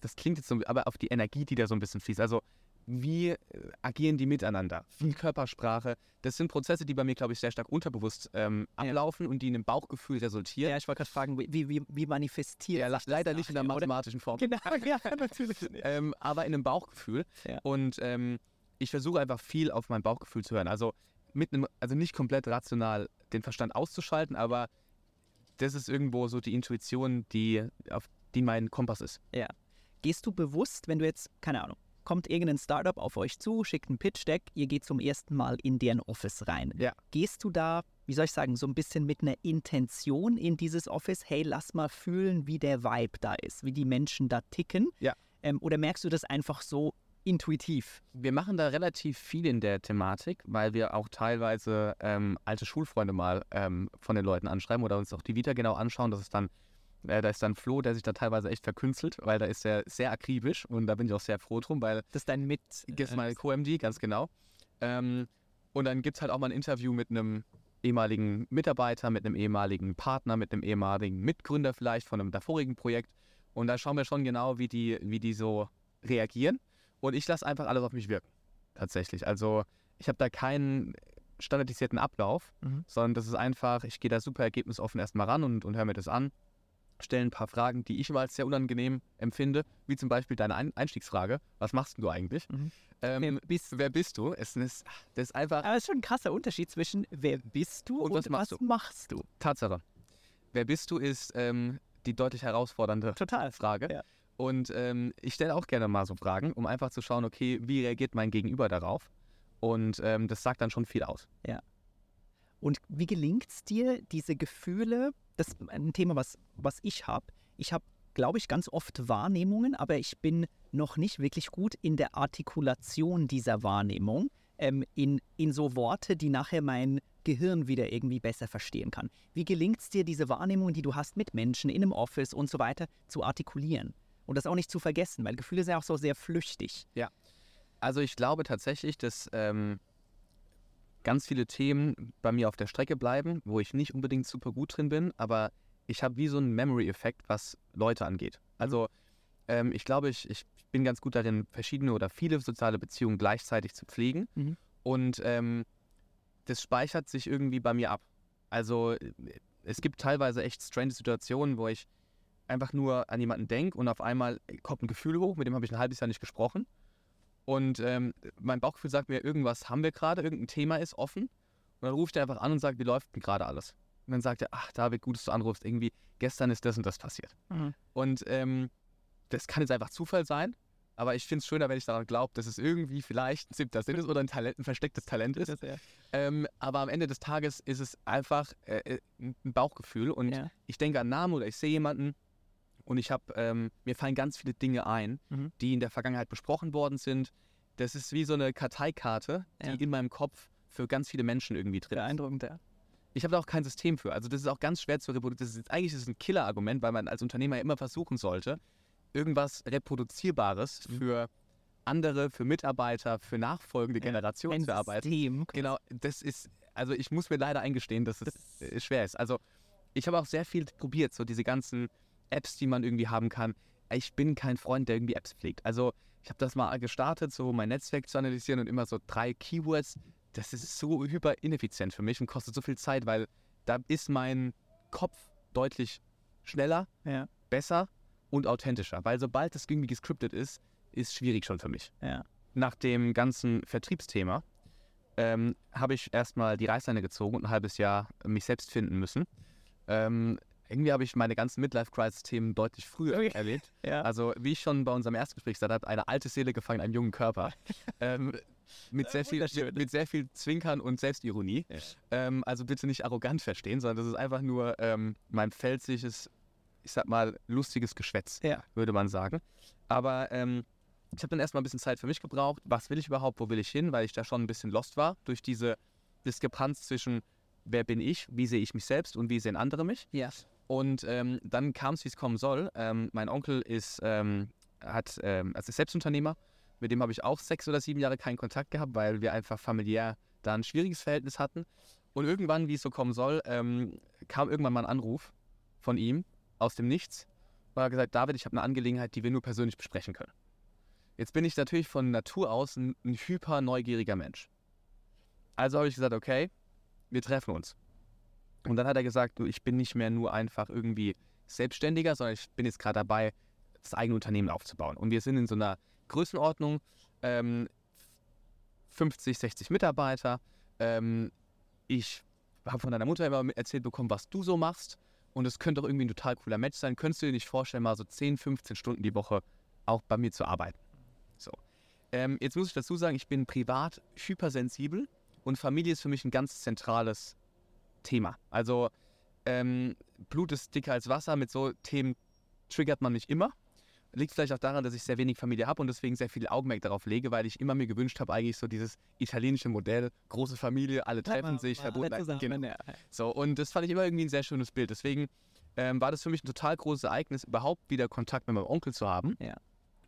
das klingt jetzt so, aber auf die Energie, die da so ein bisschen fließt. Also wie äh, agieren die miteinander? Viel Körpersprache. Das sind Prozesse, die bei mir, glaube ich, sehr stark unterbewusst ähm, Ja. ablaufen und die in einem Bauchgefühl resultieren. Ja, ich wollte gerade fragen, wie, wie, wie manifestiert Ja, das leider nicht in der mathematischen Form. Genau, ja, natürlich. nicht. ähm, aber in einem Bauchgefühl. Ja. Und ähm, ich versuche einfach viel auf mein Bauchgefühl zu hören. Also mit einem, also nicht komplett rational den Verstand auszuschalten, aber das ist irgendwo so die Intuition, die auf die mein Kompass ist. Gehst du bewusst, wenn du jetzt, keine Ahnung, kommt irgendein Startup auf euch zu, schickt ein Pitch-Deck, ihr geht zum ersten Mal in deren Office rein. Ja. Gehst du da, wie soll ich sagen, so ein bisschen mit einer Intention in dieses Office, hey, lass mal fühlen, wie der Vibe da ist, wie die Menschen da ticken? Ja. Ähm, oder merkst du das einfach so intuitiv? Wir machen da relativ viel in der Thematik, weil wir auch teilweise ähm, alte Schulfreunde mal ähm, von den Leuten anschreiben oder uns auch die Vita genau anschauen. Das ist dann, äh, da ist dann Flo, der sich da teilweise echt verkünstelt, weil da ist er sehr akribisch und da bin ich auch sehr froh drum, weil Das ist dein Mit... Äh, mal Co-MD, ganz genau. Ähm, und dann gibt es halt auch mal ein Interview mit einem ehemaligen Mitarbeiter, mit einem ehemaligen Partner, mit einem ehemaligen Mitgründer vielleicht von einem davorigen Projekt. Und da schauen wir schon genau, wie die, wie die so reagieren. Und ich lasse einfach alles auf mich wirken. Tatsächlich. Also ich habe da keinen standardisierten Ablauf, Mhm. sondern das ist einfach, ich gehe da super ergebnisoffen erstmal ran und, und höre mir das an, stelle ein paar Fragen, die ich immer als sehr unangenehm empfinde, wie zum Beispiel deine ein Einstiegsfrage, was machst du eigentlich? Mhm. Ähm, Wer bist wer bist du? Es ist, das ist einfach Aber es ist schon ein krasser Unterschied zwischen wer bist du Und und, was machst was du? machst du? Tatsache. Wer bist du ist ähm, die deutlich herausfordernde Total. Frage. Ja. Und ähm, ich stelle auch gerne mal so Fragen, um einfach zu schauen, okay, wie reagiert mein Gegenüber darauf? Und ähm, das sagt dann schon viel aus. Und wie gelingt es dir, diese Gefühle, das ist ein Thema, was, was ich habe. Ich habe, glaube ich, ganz oft Wahrnehmungen, aber ich bin noch nicht wirklich gut in der Artikulation dieser Wahrnehmung, ähm, in, in so Worte, die nachher mein Gehirn wieder irgendwie besser verstehen kann. Wie gelingt es dir, diese Wahrnehmungen, die du hast mit Menschen in einem Office und so weiter, zu artikulieren? Und das auch nicht zu vergessen, weil Gefühle sind ja auch so sehr flüchtig. Also ich glaube tatsächlich, dass ähm, ganz viele Themen bei mir auf der Strecke bleiben, wo ich nicht unbedingt super gut drin bin, aber ich habe wie so einen Memory-Effekt, was Leute angeht. Also ähm, ich glaube, ich, ich bin ganz gut darin, verschiedene oder viele soziale Beziehungen gleichzeitig zu pflegen. Mhm. Und ähm, das speichert sich irgendwie bei mir ab. Also äh, es gibt teilweise echt strange Situationen, wo ich einfach nur an jemanden denke und auf einmal kommt ein Gefühl hoch, mit dem habe ich ein halbes Jahr nicht gesprochen. Und ähm, mein Bauchgefühl sagt mir, irgendwas haben wir gerade, irgendein Thema ist offen. Und dann ruft er einfach an und sagt, wie läuft denn gerade alles? Und dann sagt er, ach David, gut, dass du anrufst, irgendwie, gestern ist das und das passiert. Mhm. Und ähm, das kann jetzt einfach Zufall sein, aber ich finde es schöner, wenn ich daran glaube, dass es irgendwie vielleicht ein siebter Sinn ist oder ein, Talent, ein verstecktes Talent ist. Ähm, aber am Ende des Tages ist es einfach äh, äh, ein Bauchgefühl und Ja. ich denke an Namen oder ich sehe jemanden und ich habe, ähm, mir fallen ganz viele Dinge ein, Mhm. die in der Vergangenheit besprochen worden sind. Das ist wie so eine Karteikarte, die Ja. in meinem Kopf für ganz viele Menschen irgendwie drin ist. Beeindruckend, ja. Ich habe da auch kein System für. Also das ist auch ganz schwer zu reproduzieren. Das ist, eigentlich ist es ein Killer-Argument, weil man als Unternehmer ja immer versuchen sollte, irgendwas Reproduzierbares Mhm. für andere, für Mitarbeiter, für nachfolgende Generationen Ein zu arbeiten. System. Genau, das ist, also ich muss mir leider eingestehen, dass es äh, schwer ist. Also ich habe auch sehr viel probiert, so diese ganzen Apps, die man irgendwie haben kann. Ich bin kein Freund, der irgendwie Apps pflegt. Also ich habe das mal gestartet, so mein Netzwerk zu analysieren und immer so drei Keywords. Das ist so hyper ineffizient für mich und kostet so viel Zeit, weil da ist mein Kopf deutlich schneller, Ja. besser und authentischer. Weil sobald das irgendwie gescriptet ist, ist schwierig schon für mich Ja. nach dem ganzen Vertriebsthema ähm, habe ich erstmal die Reißleine gezogen und ein halbes Jahr mich selbst finden müssen. Ähm, irgendwie habe ich meine ganzen Midlife-Crisis-Themen deutlich früher Okay. erlebt. Ja. Also wie ich schon bei unserem Erstgespräch gesagt habe, eine alte Seele gefangen in einem jungen Körper. ähm, mit, sehr viel, mit, mit sehr viel Zwinkern und Selbstironie. Ja. Ähm, also bitte nicht arrogant verstehen, sondern das ist einfach nur ähm, mein pfälzliches, ich sag mal, lustiges Geschwätz Ja. würde man sagen. Aber ähm, ich habe dann erstmal ein bisschen Zeit für mich gebraucht. Was will ich überhaupt? Wo will ich hin? Weil ich da schon ein bisschen lost war durch diese Diskrepanz zwischen wer bin ich, wie sehe ich mich selbst und wie sehen andere mich. Ja. Und ähm, dann kam es, wie es kommen soll. Ähm, mein Onkel ist, ähm, hat, ähm, also ist Selbstunternehmer. Mit dem habe ich auch sechs oder sieben Jahre keinen Kontakt gehabt, weil wir einfach familiär da ein schwieriges Verhältnis hatten. Und irgendwann, wie es so kommen soll, ähm, kam irgendwann mal ein Anruf von ihm aus dem Nichts und er hat gesagt, David, ich habe eine Angelegenheit, die wir nur persönlich besprechen können. Jetzt bin ich natürlich von Natur aus ein, ein hyper neugieriger Mensch. Also habe ich gesagt, okay, wir treffen uns. Und dann hat er gesagt, du, ich bin nicht mehr nur einfach irgendwie Selbstständiger, sondern ich bin jetzt gerade dabei, das eigene Unternehmen aufzubauen. Und wir sind in so einer Größenordnung, ähm, 50, 60 Mitarbeiter. Ähm, ich habe von deiner Mutter immer erzählt bekommen, was du so machst. Und es könnte auch irgendwie ein total cooler Match sein. Könntest du dir nicht vorstellen, mal so 10, 15 Stunden die Woche auch bei mir zu arbeiten? So. Ähm, jetzt muss ich dazu sagen, ich bin privat hypersensibel und Familie ist für mich ein ganz zentrales Thema. Also ähm, Blut ist dicker als Wasser. Mit so Themen triggert man mich immer. Liegt vielleicht auch daran, dass ich sehr wenig Familie habe und deswegen sehr viel Augenmerk darauf lege, weil ich immer mir gewünscht habe, eigentlich so dieses italienische Modell, große Familie, alle treffen sich, verbunden. Genau. Ja. So, und das fand ich immer irgendwie ein sehr schönes Bild. Deswegen ähm, war das für mich ein total großes Ereignis, überhaupt wieder Kontakt mit meinem Onkel zu haben. Ja.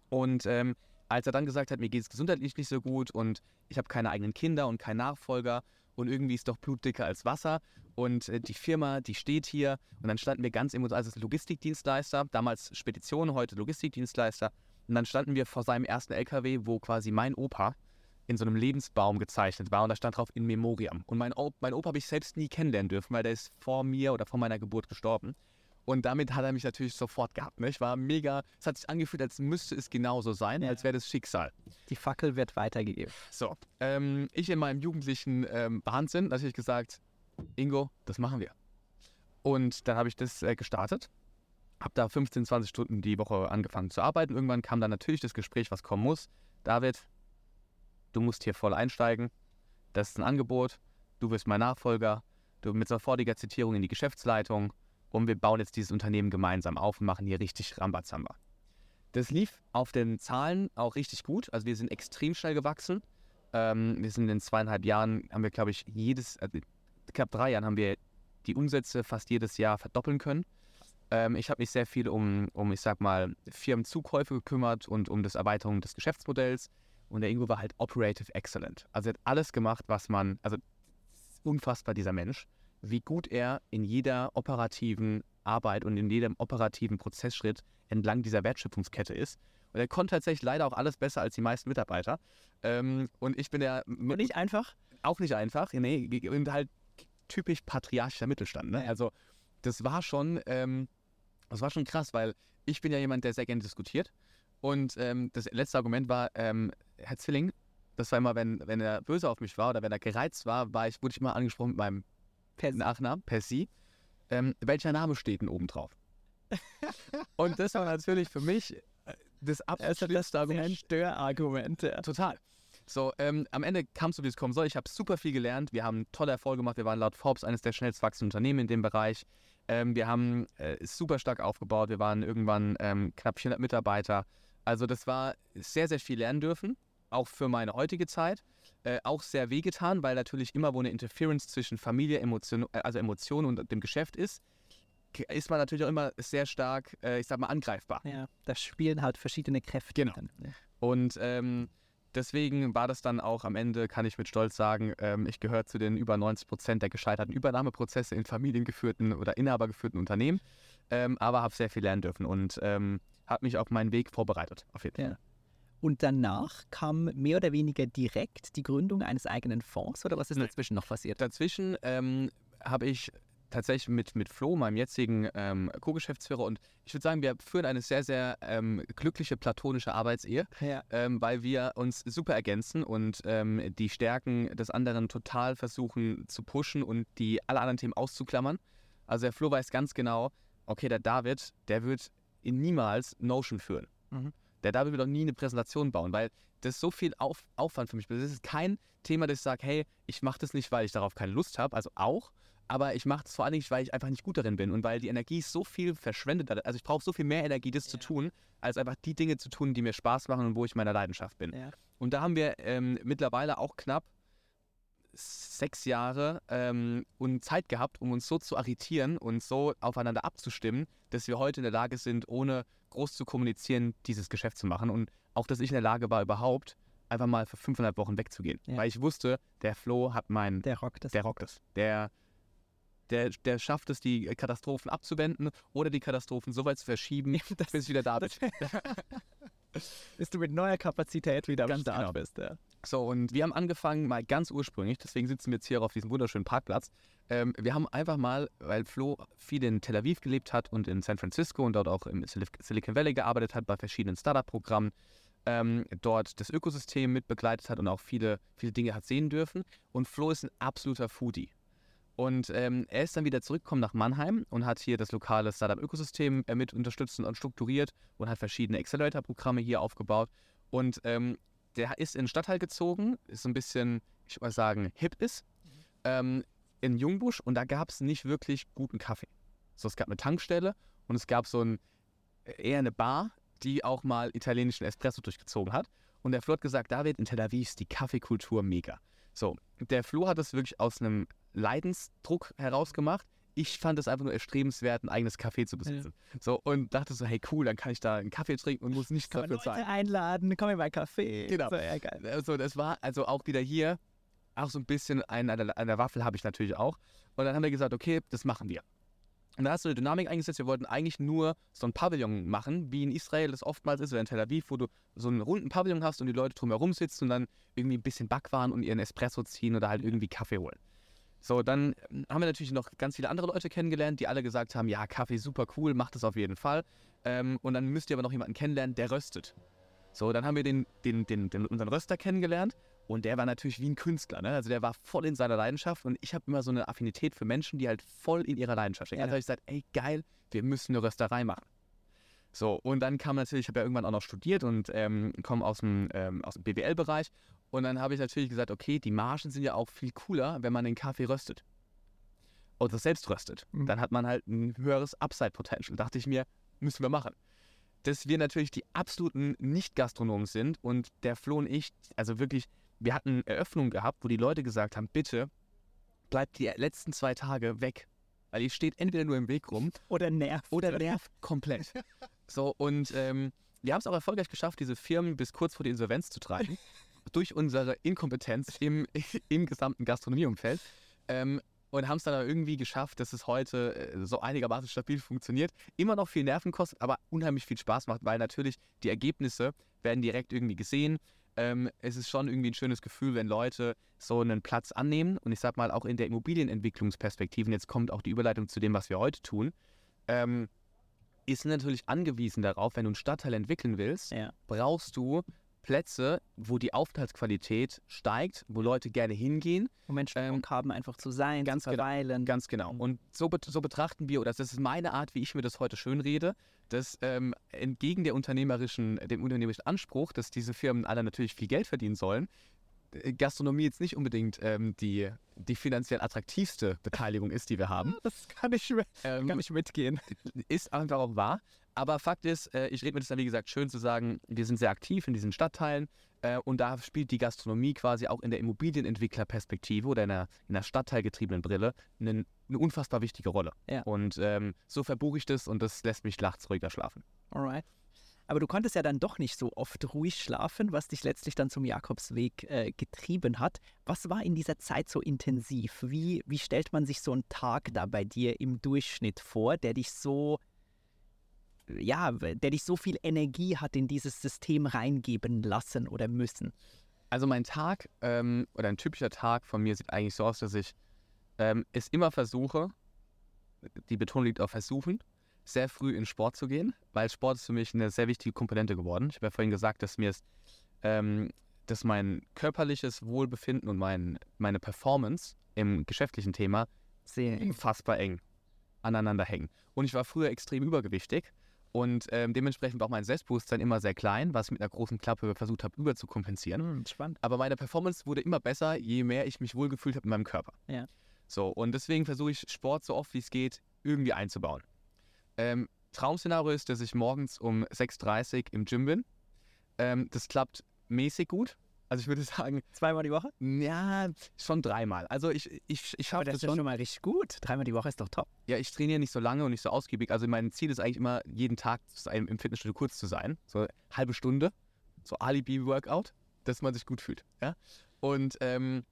Und ähm, als er dann gesagt hat, mir geht es gesundheitlich nicht so gut und ich habe keine eigenen Kinder und keinen Nachfolger und irgendwie ist doch Blut dicker als Wasser und äh, die Firma, die steht hier und dann standen wir ganz emotional, also Logistikdienstleister, damals Spedition, heute Logistikdienstleister und dann standen wir vor seinem ersten LKW, wo quasi mein Opa in so einem Lebensbaum gezeichnet war und da stand drauf in Memoriam. Und mein, Op mein Opa habe ich selbst nie kennenlernen dürfen, weil der ist vor mir oder vor meiner Geburt gestorben. Und damit hat er mich natürlich sofort gehabt. Ne? Ich war mega, es hat sich angefühlt, als müsste es genauso sein, Ja. als wäre das Schicksal. Die Fackel wird weitergegeben. So, ähm, ich in meinem jugendlichen ähm, Wahnsinn natürlich gesagt, Ingo, das machen wir. Und dann habe ich das äh, gestartet, habe da 15, 20 Stunden die Woche angefangen zu arbeiten. Irgendwann kam dann natürlich das Gespräch, was kommen muss. David, du musst hier voll einsteigen. Das ist ein Angebot. Du wirst mein Nachfolger. Du mit sofortiger Zitierung in die Geschäftsleitung. Und wir bauen jetzt dieses Unternehmen gemeinsam auf und machen hier richtig Rambazamba. Das lief auf den Zahlen auch richtig gut. Also wir sind extrem schnell gewachsen. Ähm, wir sind in zweieinhalb Jahren, haben wir, glaube ich, jedes, also knapp drei Jahren haben wir die Umsätze fast jedes Jahr verdoppeln können. Ähm, ich habe mich sehr viel um, um, ich sag mal, Firmenzukäufe gekümmert und um das Erweiterung des Geschäftsmodells. Und der Ingo war halt operative excellent. Also er hat alles gemacht, was man, also unfassbar dieser Mensch, wie gut er in jeder operativen Arbeit und in jedem operativen Prozessschritt entlang dieser Wertschöpfungskette ist. Und er konnte tatsächlich leider auch alles besser als die meisten Mitarbeiter. Ähm, und ich bin ja Und nicht einfach? auch nicht einfach. Nee, und halt typisch patriarchischer Mittelstand. Ne? Also das war schon, ähm, das war schon krass, weil ich bin ja jemand, der sehr gerne diskutiert. Und ähm, das letzte Argument war, ähm, Herr Zwilling, das war immer, wenn, wenn er böse auf mich war oder wenn er gereizt war, war ich, wurde ich immer angesprochen mit meinem Per Nachnamen, per Sie. Ähm, welcher Name steht denn oben drauf? und das war natürlich für mich äh, das absolut das schlimmste Argument. Störargument. Ja. Total. So, ähm, am Ende kam es so, wie es kommen soll. Ich habe super viel gelernt. Wir haben tolle Erfolge gemacht. Wir waren laut Forbes eines der schnellst wachsenden Unternehmen in dem Bereich. Ähm, wir haben äh, super stark aufgebaut. Wir waren irgendwann ähm, knapp 400 Mitarbeiter. Also das war sehr, sehr viel lernen dürfen, auch für meine heutige Zeit. Äh, auch sehr wehgetan, weil natürlich immer, wo eine Interference zwischen Familie, Emotion, äh, also Emotionen und dem Geschäft ist, ist man natürlich auch immer sehr stark, äh, ich sag mal, angreifbar. ja, da spielen halt verschiedene Kräfte. Genau. dann, ne? Und ähm, deswegen war das dann auch am Ende, kann ich mit Stolz sagen, ähm, ich gehöre zu den über 90 Prozent der gescheiterten Übernahmeprozesse in familiengeführten oder inhabergeführten Unternehmen, ähm, aber habe sehr viel lernen dürfen und ähm, habe mich auf meinen Weg vorbereitet, auf jeden Ja. Und danach kam mehr oder weniger direkt die Gründung eines eigenen Fonds oder was ist dazwischen noch passiert? Dazwischen ähm, habe ich tatsächlich mit, mit Flo, meinem jetzigen ähm, Co-Geschäftsführer, und ich würde sagen, wir führen eine sehr, sehr ähm, glückliche platonische Arbeitsehe. Ja. ähm, weil wir uns super ergänzen und ähm, die Stärken des anderen total versuchen zu pushen und die alle anderen Themen auszuklammern. Also der Flo weiß ganz genau, okay, der David, der wird niemals Notion führen. Mhm. Der David wird auch nie eine Präsentation bauen, weil das so viel Auf Aufwand für mich ist. Das ist kein Thema, dass ich sage, hey, ich mache das nicht, weil ich darauf keine Lust habe, also auch, aber ich mache das vor allen Dingen, weil ich einfach nicht gut darin bin und weil die Energie so viel verschwendet. Also ich brauche so viel mehr Energie, das zu Ja. tun, als einfach die Dinge zu tun, die mir Spaß machen und wo ich meiner Leidenschaft bin. Ja. Und da haben wir ähm, mittlerweile auch knapp sechs Jahre ähm, und Zeit gehabt, um uns so zu arretieren und so aufeinander abzustimmen, dass wir heute in der Lage sind, ohne groß zu kommunizieren, dieses Geschäft zu machen. Und auch, dass ich in der Lage war, überhaupt einfach mal für fünfeinhalb Wochen wegzugehen. Ja. Weil ich wusste, der Flo hat mein, Der rockt das. der rockt es. Der, der, der schafft es, die Katastrophen abzuwenden oder die Katastrophen so weit zu verschieben, bis ich wieder da bin. Bis du mit neuer Kapazität wieder am Ganz Start genau. bist. Ja. So, und wir haben angefangen, mal ganz ursprünglich, deswegen sitzen wir jetzt hier auf diesem wunderschönen Parkplatz. Ähm, wir haben einfach mal, weil Flo viel in Tel Aviv gelebt hat und in San Francisco und dort auch im Sil- Silicon Valley gearbeitet hat, bei verschiedenen Startup-Programmen, ähm, dort das Ökosystem mit begleitet hat und auch viele, viele Dinge hat sehen dürfen. Und Flo ist ein absoluter Foodie. Und ähm, er ist dann wieder zurückgekommen nach Mannheim und hat hier das lokale Startup-Ökosystem äh, mit unterstützt und strukturiert und hat verschiedene Accelerator-Programme hier aufgebaut. Und ähm, der ist in den Stadtteil gezogen, ist ein bisschen, ich würde mal sagen, hip ist, ähm, in Jungbusch und da gab es nicht wirklich guten Kaffee. So, es gab eine Tankstelle und es gab so ein, eher eine Bar, die auch mal italienischen Espresso durchgezogen hat. Und der Flo hat gesagt, David, in Tel Aviv ist die Kaffeekultur mega. So, der Flo hat es wirklich aus einem Leidensdruck herausgemacht. Ich fand es einfach nur erstrebenswert, ein eigenes Café zu besitzen. So, und dachte so, hey cool, dann kann ich da einen Kaffee trinken und muss nichts Kann dafür Leute zahlen. einladen, komm in mein Café. Genau. So, ja, geil. Also das war also auch wieder hier, auch so ein bisschen ein, an, der, an der Waffel habe ich natürlich auch. Und dann haben wir gesagt, okay, das machen wir. Und da hast du eine Dynamik eingesetzt. Wir wollten eigentlich nur so ein Pavillon machen, wie in Israel das oftmals ist oder in Tel Aviv, wo du so einen runden Pavillon hast und die Leute drumherum sitzen und dann irgendwie ein bisschen Backwaren und ihren Espresso ziehen oder halt irgendwie Kaffee holen. So, dann ähm, haben wir natürlich noch ganz viele andere Leute kennengelernt, die alle gesagt haben, ja, Kaffee super cool, macht das auf jeden Fall. Ähm, und dann müsst ihr aber noch jemanden kennenlernen, der röstet. So, dann haben wir den, den, den, den, unseren Röster kennengelernt und der war natürlich wie ein Künstler. Ne? Also der war voll in seiner Leidenschaft und ich habe immer so eine Affinität für Menschen, die halt voll in ihrer Leidenschaft stehen. Ja. Also habe ich gesagt, ey geil, wir müssen eine Rösterei machen. So, und dann kam natürlich, ich habe ja irgendwann auch noch studiert und ähm, komme aus dem, ähm, aus dem BWL-Bereich. Und dann habe ich natürlich gesagt, okay, die Margen sind ja auch viel cooler, wenn man den Kaffee röstet. Oder selbst röstet. Mhm. Dann hat man halt ein höheres Upside-Potential. Dachte ich mir, müssen wir machen. Dass wir natürlich die absoluten Nicht-Gastronomen sind und der Flo und ich, also wirklich, wir hatten Eröffnungen gehabt, wo die Leute gesagt haben, bitte bleibt die letzten zwei Tage weg. Weil ihr steht entweder nur im Weg rum Oder nervt. oder nervt komplett. So, und ähm, wir haben es auch erfolgreich geschafft, diese Firmen bis kurz vor die Insolvenz zu treiben. durch unsere Inkompetenz im, im gesamten Gastronomieumfeld. Ähm, und haben es dann irgendwie geschafft, dass es heute äh, so einigermaßen stabil funktioniert. Immer noch viel Nerven kostet, aber unheimlich viel Spaß macht, weil natürlich die Ergebnisse werden direkt irgendwie gesehen. Ähm, es ist schon irgendwie ein schönes Gefühl, wenn Leute so einen Platz annehmen. Und ich sag mal, auch in der Immobilienentwicklungsperspektive, und jetzt kommt auch die Überleitung zu dem, was wir heute tun, ähm, ist natürlich angewiesen darauf, wenn du einen Stadtteil entwickeln willst, Ja. brauchst du Plätze, wo die Aufenthaltsqualität steigt, wo Leute gerne hingehen. Wo Menschen Ähm, haben, einfach zu sein, ganz zu genau, verweilen. Ganz genau. Mhm. Und so, so betrachten wir, oder das ist meine Art, wie ich mir das heute schönrede, dass ähm, entgegen der unternehmerischen, dem unternehmerischen Anspruch, dass diese Firmen alle natürlich viel Geld verdienen sollen, Gastronomie jetzt nicht unbedingt ähm, die, die finanziell attraktivste Beteiligung ist, die wir haben. Das kann ich, mit- Ähm, kann ich mitgehen. ist einfach auch wahr. Aber Fakt ist, äh, ich rede mir das dann, wie gesagt, schön zu sagen, wir sind sehr aktiv in diesen Stadtteilen äh, und da spielt die Gastronomie quasi auch in der Immobilienentwicklerperspektive oder in der, in der stadtteilgetriebenen Brille eine, eine unfassbar wichtige Rolle. Ja. Und ähm, so verbuche ich das und das lässt mich nachts ruhiger schlafen. Alright. Aber du konntest ja dann doch nicht so oft ruhig schlafen, was dich letztlich dann zum Jakobsweg äh, getrieben hat. Was war in dieser Zeit so intensiv? Wie, wie stellt man sich so einen Tag da bei dir im Durchschnitt vor, der dich so, ja, der dich so viel Energie hat in dieses System reingeben lassen oder müssen? Also mein Tag ähm, oder ein typischer Tag von mir sieht eigentlich so aus, dass ich ähm, es immer versuche, die Betonung liegt auf versuchen, sehr früh in Sport zu gehen, weil Sport ist für mich eine sehr wichtige Komponente geworden. Ich habe ja vorhin gesagt, dass mir es, ähm, dass mein körperliches Wohlbefinden und mein, meine Performance im geschäftlichen Thema Sehr unfassbar eng aneinander hängen. Und ich war früher extrem übergewichtig und ähm, dementsprechend war auch mein Selbstbewusstsein immer sehr klein, was ich mit einer großen Klappe versucht habe überzukompensieren. hm, spannend. Aber meine Performance wurde immer besser, je mehr ich mich wohlgefühlt habe in meinem Körper. Ja. So, und deswegen versuche ich Sport so oft wie es geht irgendwie einzubauen. Ähm, Traum-Szenario ist, dass ich morgens um 6.30 Uhr im Gym bin. Ähm, das klappt mäßig gut. Also ich würde sagen, Zweimal die Woche? ja, schon dreimal. Also ich, ich, ich schaffe das das ist ja schon. schon mal richtig gut. Dreimal die Woche ist doch top. Ja, ich trainiere nicht so lange und nicht so ausgiebig. Also mein Ziel ist eigentlich immer, jeden Tag sein, im Fitnessstudio kurz zu sein. So eine halbe Stunde. So Alibi-Workout, dass man sich gut fühlt. Ja? Und ähm,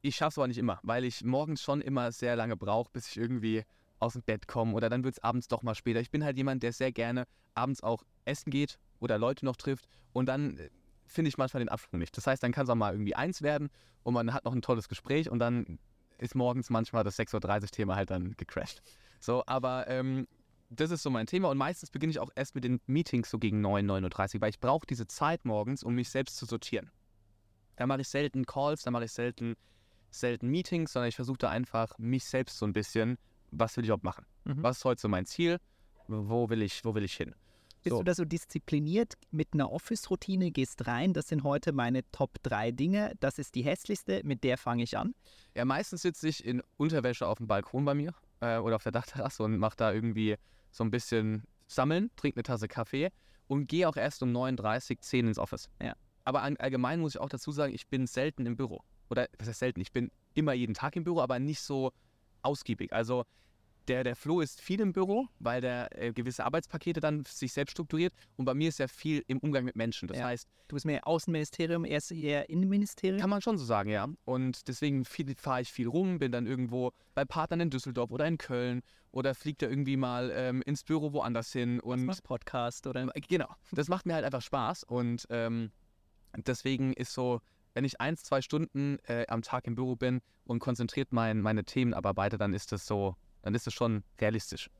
ich schaffe es aber nicht immer, weil ich morgens schon immer sehr lange brauche, bis ich irgendwie aus dem Bett komme oder dann wird es abends doch mal später. Ich bin halt jemand, der sehr gerne abends auch essen geht oder Leute noch trifft und dann äh, finde ich manchmal den Absprung nicht. Das heißt, dann kann es auch mal irgendwie eins werden und man hat noch ein tolles Gespräch und dann ist morgens manchmal das 6.30 Uhr Thema halt dann gecrashed. So, aber ähm, das ist so mein Thema und meistens beginne ich auch erst mit den Meetings so gegen 9, 9.30 Uhr, weil ich brauche diese Zeit morgens, um mich selbst zu sortieren. Da mache ich selten Calls, da mache ich selten, selten Meetings, sondern ich versuche da einfach mich selbst so ein bisschen, was will ich überhaupt machen? Mhm. Was ist heute so mein Ziel? Wo will ich, wo will ich hin? Bist So. du da so diszipliniert mit einer Office-Routine, gehst rein, das sind heute meine Top 3 Dinge, das ist die hässlichste, mit der fange ich an. Ja, meistens sitze ich in Unterwäsche auf dem Balkon bei mir äh, oder auf der Dachterrasse und mache da irgendwie so ein bisschen sammeln, trinke eine Tasse Kaffee und gehe auch erst um 9.30 Uhr, 10 ins Office. Ja. Aber allgemein muss ich auch dazu sagen, ich bin selten im Büro. Oder was heißt selten? Ich bin immer jeden Tag im Büro, aber nicht so ausgiebig. Also der, der Flo ist viel im Büro, weil der äh, gewisse Arbeitspakete dann sich selbst strukturiert. Und bei mir ist er viel im Umgang mit Menschen. Das Ja. heißt, Du bist mehr Außenministerium, er ist eher Innenministerium. kann man schon so sagen, ja. Und deswegen fahre ich viel rum, bin dann irgendwo bei Partnern in Düsseldorf oder in Köln oder fliegt da irgendwie mal ähm, ins Büro woanders hin. Und machst Podcast oder Genau, das macht mir halt einfach Spaß und ähm, deswegen ist so, wenn ich eins, zwei Stunden äh, am Tag im Büro bin und konzentriert mein, meine Themen abarbeite, dann ist das so, dann ist das schon realistisch.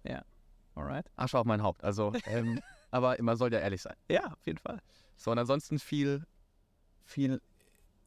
alright. Asche auf mein Haupt, also, ähm, aber man soll ja ehrlich sein. Ja, auf jeden Fall. So, und ansonsten viel, viel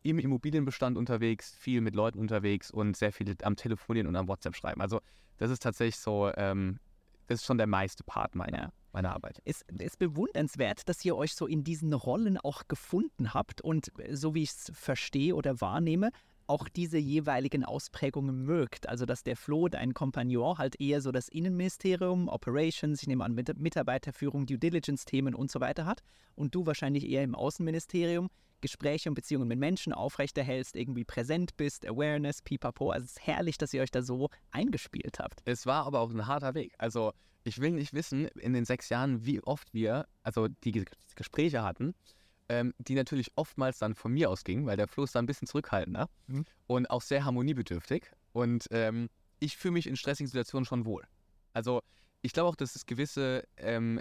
im Immobilienbestand unterwegs, viel mit Leuten unterwegs und sehr viel am Telefonieren und am WhatsApp schreiben. Also das ist tatsächlich so, ähm, das ist schon der meiste Part meiner, Ja. Meiner Arbeit. Es ist bewundernswert, dass ihr euch so in diesen Rollen auch gefunden habt und äh, so wie ich es verstehe oder wahrnehme, auch diese jeweiligen Ausprägungen mögt. Also dass der Flo, dein Kompagnon, halt eher so das Innenministerium, Operations, ich nehme an Mit Mitarbeiterführung, Due Diligence-Themen und so weiter hat und du wahrscheinlich eher im Außenministerium Gespräche und Beziehungen mit Menschen aufrechterhältst, irgendwie präsent bist, Awareness, pipapo. Also es ist herrlich, dass ihr euch da so eingespielt habt. Es war aber auch ein harter Weg. Also ich will nicht wissen, in den sechs Jahren, wie oft wir, also die Ge- Gespräche hatten, ähm, die natürlich oftmals dann von mir ausgingen, weil der Flo ist da ein bisschen zurückhaltender Mhm. und auch sehr harmoniebedürftig. Und ähm, ich fühle mich in stressigen Situationen schon wohl. Also ich glaube auch, dass es gewisse ähm,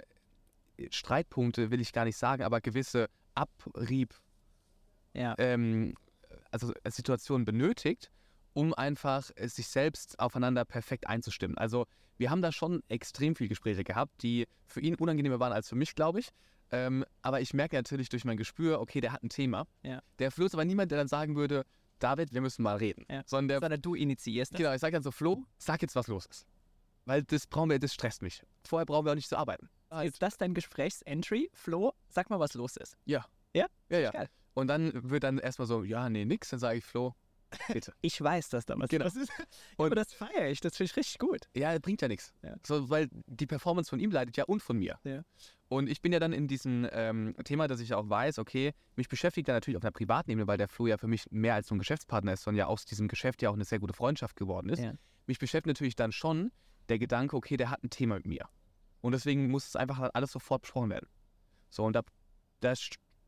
Streitpunkte, will ich gar nicht sagen, aber gewisse Abrieb, Ja. ähm, also äh, Situationen benötigt, um einfach äh, sich selbst aufeinander perfekt einzustimmen. Also wir haben da schon extrem viele Gespräche gehabt, die für ihn unangenehmer waren als für mich, glaube ich. Ähm, aber ich merke natürlich durch mein Gespür, okay, der hat ein Thema. Ja. Der Flo ist aber niemand, der dann sagen würde, David, wir müssen mal reden. Ja. Sondern der, Sondern du initiierst das. genau, ich sage dann so, Flo, sag jetzt, was los ist. Weil das brauchen wir, das stresst mich. Vorher brauchen wir auch nicht zu arbeiten. Ist das dein Gesprächsentry? Flo, sag mal, was los ist. Ja, ja. Geil. Und dann wird dann erstmal so, ja, nee, nix. Dann sage ich, Flo, bitte. Ich weiß das damals. Genau. Das ist, Und- aber das feiere ich, das finde ich richtig gut. Ja, bringt ja nichts. Ja. So, weil die Performance von ihm leidet ja und von mir. Ja. Und ich bin ja dann in diesem ähm, Thema, dass ich auch weiß, okay, mich beschäftigt da natürlich auf einer privaten Ebene, weil der Flo ja für mich mehr als so ein Geschäftspartner ist, sondern ja aus diesem Geschäft ja auch eine sehr gute Freundschaft geworden ist. Ja. Mich beschäftigt natürlich dann schon der Gedanke, okay, der hat ein Thema mit mir. Und deswegen muss es einfach alles sofort besprochen werden. So, und da, da,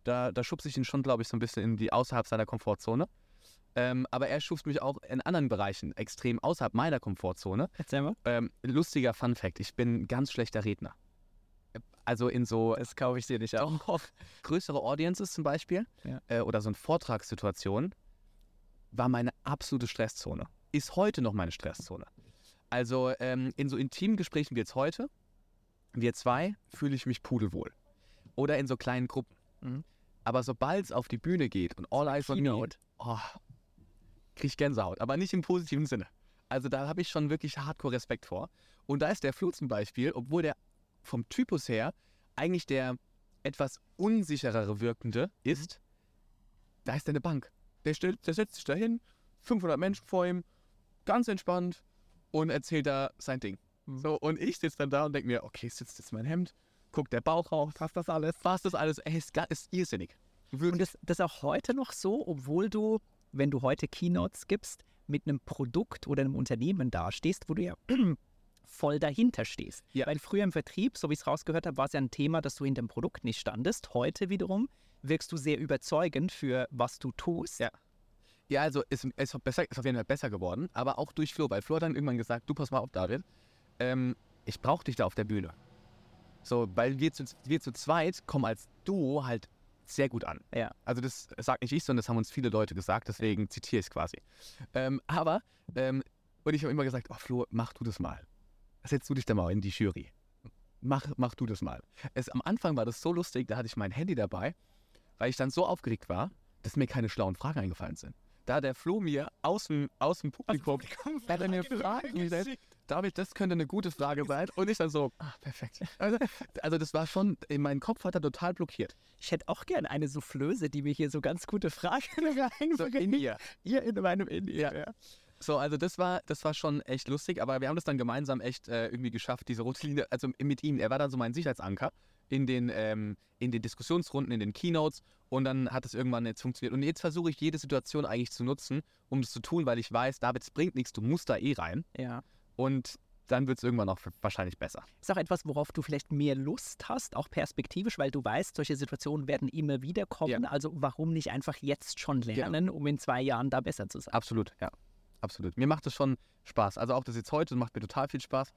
da, da schubse ich ihn schon, glaube ich, so ein bisschen in die außerhalb seiner Komfortzone. Ähm, aber er schubst mich auch in anderen Bereichen extrem außerhalb meiner Komfortzone. Erzähl mal. Ähm, lustiger Fun Fact: Ich bin ein ganz schlechter Redner. Also in so Das kaufe ich dir nicht ab. doch, größere Audiences zum Beispiel Ja. äh, oder so eine Vortragssituation war meine absolute Stresszone. Ist heute noch meine Stresszone. Also ähm, in so intimen Gesprächen wie jetzt heute, wir zwei, fühle ich mich pudelwohl. Oder in so kleinen Gruppen. Mhm. Aber sobald es auf die Bühne geht und All Eyes on Me, oh, krieg ich Gänsehaut. Aber nicht im positiven Sinne. Also da habe ich schon wirklich hardcore Respekt vor. Und da ist der Flo zum Beispiel, obwohl der vom Typus her eigentlich der etwas unsicherere wirkende ist, da ist eine Bank. Der, stellt, der setzt sich da hin, 500 Menschen vor ihm, ganz entspannt und erzählt da sein Ding. Mhm. So, und ich sitze dann da und denke mir, okay, sitzt jetzt mein Hemd, guckt der Bauch raus, passt das alles? Passt das alles? Ey, ist, ist irrsinnig. Und Wirklich. das, das auch heute noch so, obwohl du, wenn du heute Keynotes gibst, mit einem Produkt oder einem Unternehmen dastehst, wo du ja voll dahinter stehst. Ja. Weil früher im Vertrieb, so wie ich es rausgehört habe, war es ja ein Thema, dass du hinter dem Produkt nicht standest. Heute wiederum wirkst du sehr überzeugend für was du tust. Ja. Ja, also ist, ist, besser, ist auf jeden Fall besser geworden, aber auch durch Flo, weil Flo hat dann irgendwann gesagt, du pass mal auf, David, ähm, ich brauche dich da auf der Bühne. So, weil wir zu, wir zu zweit kommen als Duo halt sehr gut an. Ja. Also das sagt nicht ich, sondern das haben uns viele Leute gesagt, deswegen zitiere ich es quasi. Ähm, aber, ähm, und ich habe immer gesagt, oh Flo, mach du das mal. Setz du dich da mal in die Jury. Mach, mach du das mal. Es, am Anfang war das so lustig, da hatte ich mein Handy dabei, weil ich dann so aufgeregt war, dass mir keine schlauen Fragen eingefallen sind. Da der Flo mir aus dem, aus dem Publikum, hat er mir Fragen gestellt. David, das könnte eine gute Frage sein. Und ich dann so, ah, perfekt. Also, also das war schon, in meinem Kopf hat er total blockiert. Ich hätte auch gern eine Soufflöse, die mir hier so ganz gute Fragen So in ihr. Hier in meinem in Ja. So, also das war, das war schon echt lustig, aber wir haben das dann gemeinsam echt äh, irgendwie geschafft, diese rote Linie, also mit ihm, er war dann so mein Sicherheitsanker in den, ähm, in den Diskussionsrunden, in den Keynotes und dann hat es irgendwann jetzt funktioniert. Und jetzt versuche ich jede Situation eigentlich zu nutzen, um das zu tun, weil ich weiß, David, es bringt nichts, du musst da eh rein. Ja. Und dann wird es irgendwann auch wahrscheinlich besser. Ist auch etwas, worauf du vielleicht mehr Lust hast, auch perspektivisch, weil du weißt, solche Situationen werden immer wieder kommen. Ja. Also warum nicht einfach jetzt schon lernen, um in zwei Jahren da besser zu sein? Absolut, ja. Absolut. Mir macht es schon Spaß. Also auch das jetzt heute macht mir total viel Spaß.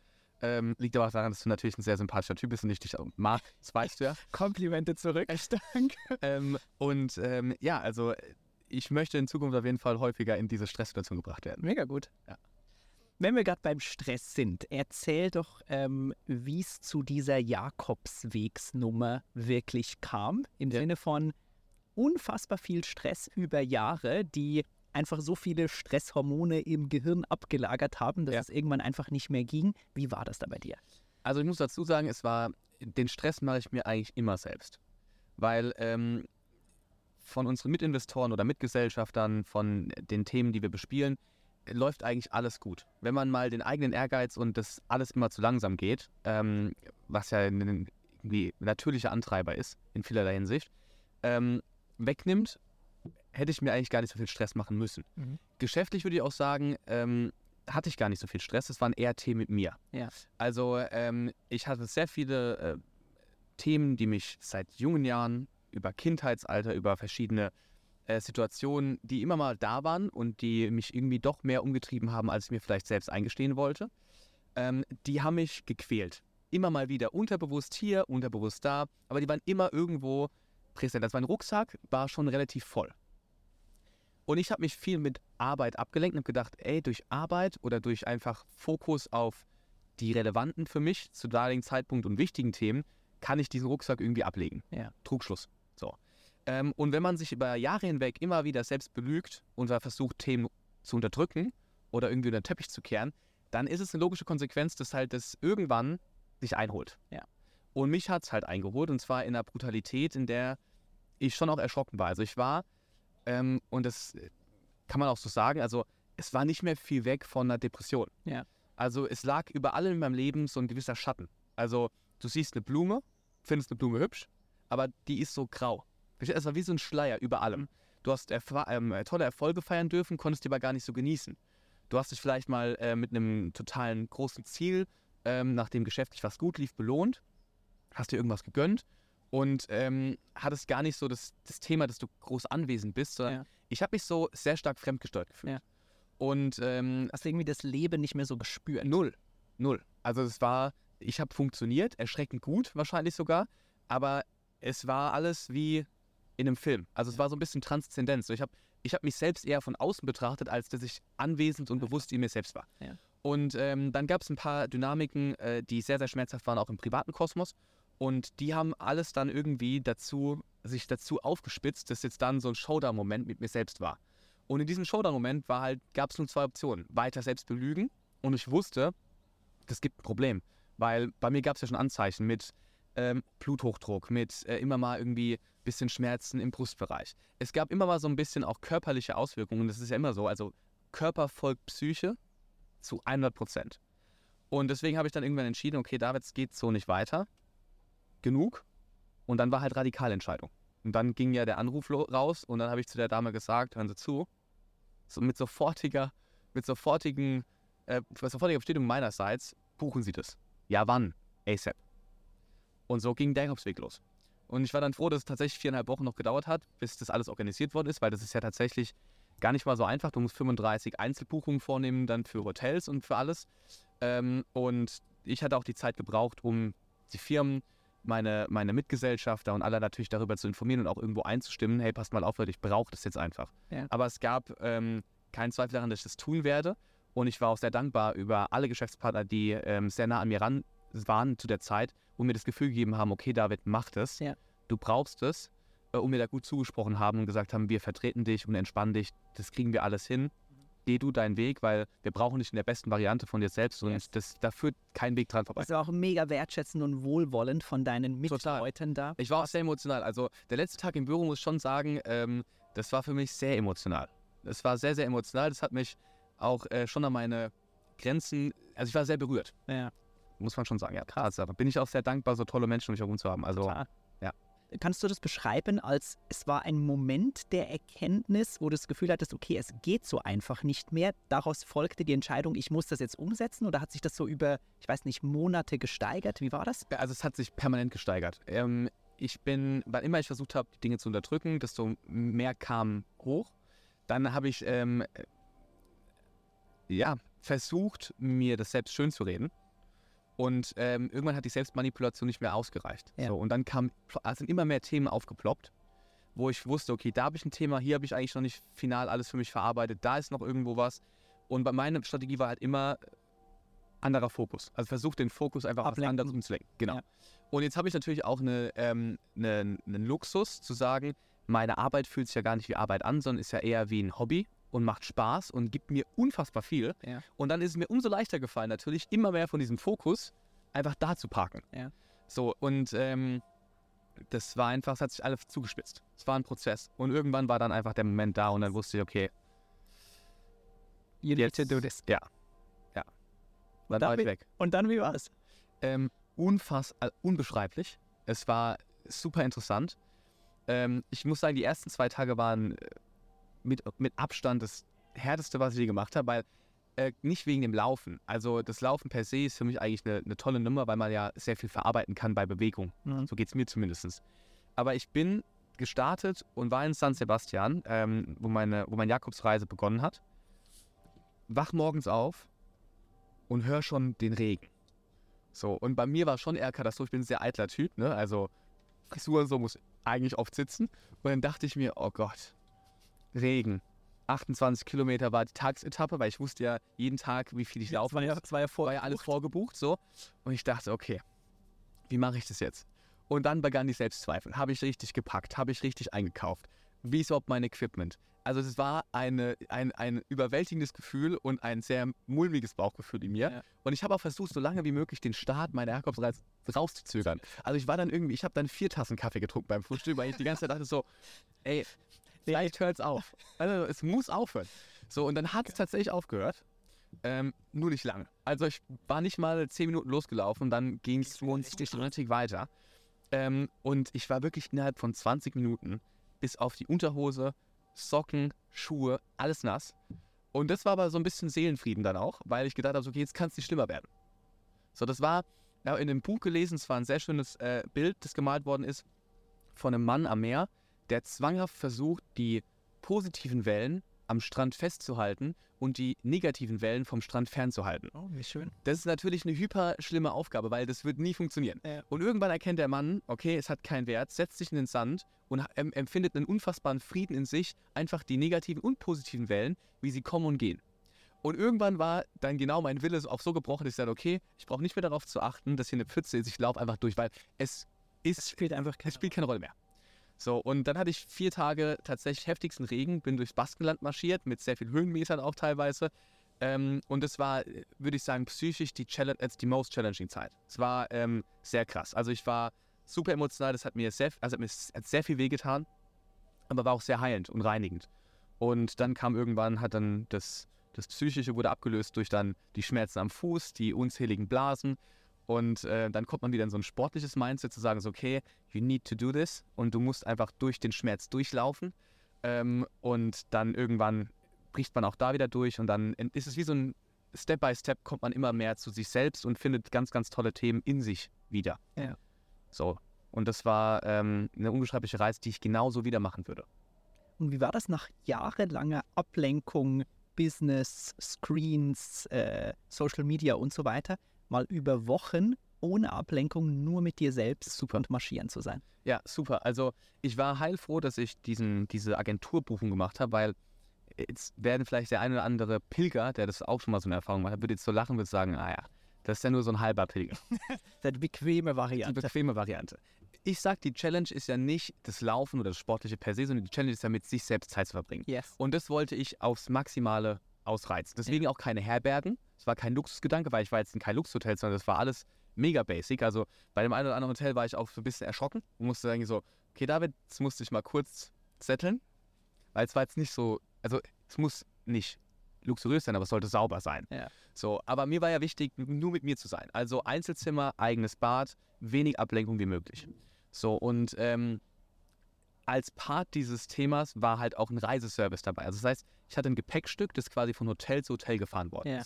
Ähm, liegt aber auch daran, dass du natürlich ein sehr sympathischer Typ bist und ich dich auch mag. Das weißt du ja. Komplimente zurück. Danke. ähm, und ähm, ja, also ich möchte in Zukunft auf jeden Fall häufiger in diese Stresssituation gebracht werden. Mega gut. Ja. Wenn wir gerade beim Stress sind, erzähl doch, ähm, wie es zu dieser Jakobswegsnummer wirklich kam. Im Ja. Sinne von unfassbar viel Stress über Jahre, die einfach so viele Stresshormone im Gehirn abgelagert haben, dass Ja. es irgendwann einfach nicht mehr ging. Wie war das da bei dir? Also ich muss dazu sagen, es war, den Stress mache ich mir eigentlich immer selbst. Weil ähm, von unseren Mitinvestoren oder Mitgesellschaftern, von den Themen, die wir bespielen, läuft eigentlich alles gut. Wenn man mal den eigenen Ehrgeiz und das alles immer zu langsam geht, ähm, was ja ein natürlicher Antreiber ist, in vielerlei Hinsicht, ähm, wegnimmt, hätte ich mir eigentlich gar nicht so viel Stress machen müssen. Mhm. Geschäftlich würde ich auch sagen, ähm, hatte ich gar nicht so viel Stress. Es waren eher Themen mit mir. Ja. Also ähm, ich hatte sehr viele äh, Themen, die mich seit jungen Jahren über Kindheitsalter, über verschiedene äh, Situationen, die immer mal da waren und die mich irgendwie doch mehr umgetrieben haben, als ich mir vielleicht selbst eingestehen wollte, ähm, die haben mich gequält. Immer mal wieder unterbewusst hier, unterbewusst da, aber die waren immer irgendwo präsent. Also mein Rucksack war schon relativ voll. Und ich habe mich viel mit Arbeit abgelenkt und habe gedacht, ey, durch Arbeit oder durch einfach Fokus auf die relevanten für mich zu damaligen Zeitpunkt und wichtigen Themen, kann ich diesen Rucksack irgendwie ablegen. Ja. Trugschluss. So. Ähm, und wenn man sich über Jahre hinweg immer wieder selbst belügt und versucht, Themen zu unterdrücken oder irgendwie unter den Teppich zu kehren, dann ist es eine logische Konsequenz, dass halt das irgendwann sich einholt. Ja. Und mich hat es halt eingeholt und zwar in einer Brutalität, in der ich schon auch erschrocken war. Also ich war, ähm, und das äh, kann man auch so sagen, also es war nicht mehr viel weg von einer Depression. Ja. Also es lag über allem in meinem Leben so ein gewisser Schatten. Also du siehst eine Blume, findest eine Blume hübsch, aber die ist so grau. Es war wie so ein Schleier über allem. Du hast erfa- ähm, tolle Erfolge feiern dürfen, konntest die aber gar nicht so genießen. Du hast dich vielleicht mal äh, mit einem totalen großen Ziel, ähm, nachdem geschäftlich was gut lief, belohnt, hast dir irgendwas gegönnt und ähm, hattest gar nicht so das, das Thema, dass du groß anwesend bist, sondern Ja. ich habe mich so sehr stark fremdgesteuert gefühlt. Ja. Und ähm, Hast du irgendwie das Leben nicht mehr so gespürt? Null. Null. Also es war, ich habe funktioniert, erschreckend gut wahrscheinlich sogar, aber es war alles wie in einem Film. Also es war so ein bisschen Transzendenz. So, ich habe ich hab mich selbst eher von außen betrachtet, als dass ich anwesend und bewusst in mir selbst war. Ja. Und ähm, dann gab es ein paar Dynamiken, äh, die sehr, sehr schmerzhaft waren, auch im privaten Kosmos. Und die haben alles dann irgendwie dazu, sich dazu aufgespitzt, dass jetzt dann so ein Showdown-Moment mit mir selbst war. Und in diesem Showdown-Moment war halt, gab es nur zwei Optionen. Weiter selbst belügen. Und ich wusste, das gibt ein Problem. Weil bei mir gab es ja schon Anzeichen mit ähm, Bluthochdruck, mit äh, immer mal irgendwie bisschen Schmerzen im Brustbereich. Es gab immer mal so ein bisschen auch körperliche Auswirkungen. Das ist ja immer so. Also Körper folgt Psyche zu 100 Prozent. Und deswegen habe ich dann irgendwann entschieden, okay, David, es geht so nicht weiter. Genug. Und dann war halt Radikalentscheidung. Und dann ging ja der Anruf raus und dann habe ich zu der Dame gesagt, hören Sie zu, so mit sofortiger, mit sofortigen, äh, sofortiger Bestätigung meinerseits, buchen Sie das. Ja, wann? ASAP. Und so ging der Jakobsweg los. Und ich war dann froh, dass es tatsächlich viereinhalb Wochen noch gedauert hat, bis das alles organisiert worden ist, weil das ist ja tatsächlich gar nicht mal so einfach. Du musst 35 Einzelbuchungen vornehmen, dann für Hotels und für alles. Ähm, und ich hatte auch die Zeit gebraucht, um die Firmen, meine, meine Mitgesellschafter und alle natürlich darüber zu informieren und auch irgendwo einzustimmen, hey, passt mal auf, Leute, ich brauche das jetzt einfach. Ja. Aber es gab ähm, keinen Zweifel daran, dass ich das tun werde. Und ich war auch sehr dankbar über alle Geschäftspartner, die ähm, sehr nah an mir ran waren zu der Zeit und mir das Gefühl gegeben haben, okay, David, mach das. Ja. Du brauchst es. Äh, und mir da gut zugesprochen haben und gesagt haben, wir vertreten dich und entspannen dich. Das kriegen wir alles hin. Geh du deinen Weg, weil wir brauchen dich in der besten Variante von dir selbst und Yes. das, da führt kein Weg dran vorbei. Das war auch mega wertschätzend und wohlwollend von deinen. Mitleuten da. Ich war auch sehr emotional. Also der letzte Tag im Büro muss ich schon sagen, ähm, das war für mich sehr emotional. Das war sehr, sehr emotional. Das hat mich auch äh, schon an meine Grenzen, also ich war sehr berührt, Ja, muss man schon sagen. Ja, krass. Aber bin ich auch sehr dankbar, so tolle Menschen um mich herum zu haben. Also klar. Kannst du das beschreiben als, es war ein Moment der Erkenntnis, wo du das Gefühl hattest, okay, es geht so einfach nicht mehr. Daraus folgte die Entscheidung, ich muss das jetzt umsetzen oder hat sich das so über, ich weiß nicht, Monate gesteigert? Wie war das? Also es hat sich permanent gesteigert. Ähm, ich bin, wann immer ich versucht habe, die Dinge zu unterdrücken, desto mehr kam hoch. Dann habe ich ähm, ja, versucht, mir das selbst schön zu reden. Und ähm, irgendwann hat die Selbstmanipulation nicht mehr ausgereicht. Ja. So, und dann kam, also sind immer mehr Themen aufgeploppt, wo ich wusste, okay, da habe ich ein Thema, hier habe ich eigentlich noch nicht final alles für mich verarbeitet, da ist noch irgendwo was. Und bei meiner Strategie war halt immer anderer Fokus. Also versucht den Fokus einfach Ablenken. anderes umzulenken. Genau. Ja. Und jetzt habe ich natürlich auch eine, ähm, eine, einen Luxus zu sagen, meine Arbeit fühlt sich ja gar nicht wie Arbeit an, sondern ist ja eher wie ein Hobby und macht Spaß und gibt mir unfassbar viel. Ja. Und dann ist es mir umso leichter gefallen, natürlich immer mehr von diesem Fokus einfach da zu parken. Ja. So, und ähm, das war einfach, es hat sich alles zugespitzt. Es war ein Prozess. Und irgendwann war dann einfach der Moment da und dann wusste ich, okay, You need jetzt, to do this. ja, ja. Dann Da war ich weg. Und dann, wie war es? Ähm, unfassbar, unbeschreiblich. Es war super interessant. Ähm, ich muss sagen, die ersten zwei Tage waren äh, mit, mit Abstand das härteste, was ich je gemacht habe, weil äh, nicht wegen dem Laufen. Also das Laufen per se ist für mich eigentlich eine, eine tolle Nummer, weil man ja sehr viel verarbeiten kann bei Bewegung. Mhm. So geht es mir zumindest. Aber ich bin gestartet und war in San Sebastian, ähm, wo, meine, wo meine Jakobsreise begonnen hat. Wach morgens auf und höre schon den Regen. So, und bei mir war schon eher Katastrophe. Ich bin ein sehr eitler Typ, ne? Also Frisur und so muss eigentlich oft sitzen. Und dann dachte ich mir, oh Gott, Regen. 28 Kilometer war die Tagsetappe, weil ich wusste ja jeden Tag, wie viel ich war ja, das war ja vor. war ja alles vorgebucht so. Und ich dachte, okay, wie mache ich das jetzt? Und dann begann die Selbstzweifel. Habe ich richtig gepackt? Habe ich richtig eingekauft? Wie ist überhaupt mein Equipment? Also es war eine, ein, ein überwältigendes Gefühl und ein sehr mulmiges Bauchgefühl in mir. Ja. Und ich habe auch versucht, so lange wie möglich den Start meiner Jakobsreise rauszuzögern. Also ich war dann irgendwie, ich habe dann vier Tassen Kaffee getrunken beim Frühstück, weil ich die ganze Zeit dachte so, ey, vielleicht hört es auf. Also es muss aufhören. So, und dann hat es tatsächlich aufgehört. Ähm, nur nicht lange. Also ich war nicht mal zehn Minuten losgelaufen, dann ging es richtig weiter. Ähm, und ich war wirklich innerhalb von 20 Minuten bis auf die Unterhose, Socken, Schuhe, alles nass. Und das war aber so ein bisschen Seelenfrieden dann auch, weil ich gedacht habe, okay, jetzt kann es nicht schlimmer werden. So, das war ja, in dem Buch gelesen, es war ein sehr schönes äh, Bild, das gemalt worden ist von einem Mann am Meer, der zwanghaft versucht, die positiven Wellen am Strand festzuhalten und die negativen Wellen vom Strand fernzuhalten. Oh, wie schön. Das ist natürlich eine hyper schlimme Aufgabe, weil das wird nie funktionieren. Ja. Und irgendwann erkennt der Mann, okay, es hat keinen Wert, setzt sich in den Sand und empfindet einen unfassbaren Frieden in sich, einfach die negativen und positiven Wellen, wie sie kommen und gehen. Und irgendwann war dann genau mein Wille auch so gebrochen, dass ich sagte, okay, ich brauche nicht mehr darauf zu achten, dass hier eine Pfütze ist, ich laufe einfach durch, weil es ist Es spielt einfach keine es spielt keine Rolle mehr. So, und dann hatte ich vier Tage tatsächlich heftigsten Regen, bin durchs Baskenland marschiert, mit sehr viel Höhenmetern auch teilweise. Ähm, und es war, würde ich sagen, psychisch die, Challenge, äh, die most challenging Zeit. Es war ähm, sehr krass. Also ich war super emotional, das hat mir sehr, also hat mir sehr viel wehgetan, aber war auch sehr heilend und reinigend. Und dann kam irgendwann, hat dann das, das Psychische wurde abgelöst durch dann die Schmerzen am Fuß, die unzähligen Blasen. Und äh, dann kommt man wieder in so ein sportliches Mindset zu sagen, so, okay, you need to do this. Und du musst einfach durch den Schmerz durchlaufen. Ähm, und dann irgendwann bricht man auch da wieder durch. Und dann ist es wie so ein Step by Step kommt man immer mehr zu sich selbst und findet ganz, ganz tolle Themen in sich wieder. Ja. So. Und das war ähm, eine unbeschreibliche Reise, die ich genauso wieder machen würde. Und wie war das nach jahrelanger Ablenkung, Business, Screens, äh, Social Media und so weiter, mal über Wochen ohne Ablenkung nur mit dir selbst Super. und marschieren zu sein? Ja, super. Also ich war heilfroh, dass ich diesen, diese Agenturbuchung gemacht habe, weil jetzt werden vielleicht der eine oder andere Pilger, der das auch schon mal so eine Erfahrung gemacht hat, würde jetzt so lachen und sagen, ah ja, das ist ja nur so ein halber Pilger. Das ist eine bequeme Die Variante. bequeme Variante. Ich sag, die Challenge ist ja nicht das Laufen oder das Sportliche per se, sondern die Challenge ist ja mit sich selbst Zeit zu verbringen. Yes. Und das wollte ich aufs Maximale ausreizen. Deswegen auch keine Herbergen. Es war kein Luxusgedanke, weil ich war jetzt in kein Luxushotel, sondern das war alles mega basic. Also bei dem einen oder anderen Hotel war ich auch so ein bisschen erschrocken und musste sagen so, okay David, jetzt musste ich mal kurz setteln, weil es war jetzt nicht so, also es muss nicht luxuriös sein, aber es sollte sauber sein. Ja. So, aber mir war ja wichtig, nur mit mir zu sein. Also Einzelzimmer, eigenes Bad, wenig Ablenkung wie möglich. So, und ähm, als Part dieses Themas war halt auch ein Reiseservice dabei. Also das heißt, ich hatte ein Gepäckstück, das quasi von Hotel zu Hotel gefahren worden Ja.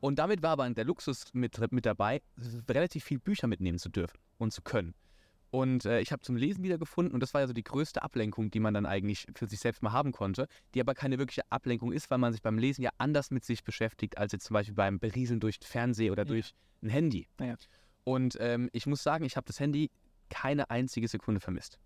Und damit war aber der Luxus mit, mit dabei, relativ viel Bücher mitnehmen zu dürfen und zu können. Und äh, ich habe zum Lesen wiedergefunden und das war ja so die größte Ablenkung, die man dann eigentlich für sich selbst mal haben konnte, die aber keine wirkliche Ablenkung ist, weil man sich beim Lesen ja anders mit sich beschäftigt, als jetzt zum Beispiel beim Berieseln durch Fernsehen oder Ja. durch ein Handy. Ja. Und ähm, ich muss sagen, ich habe das Handy keine einzige Sekunde vermisst.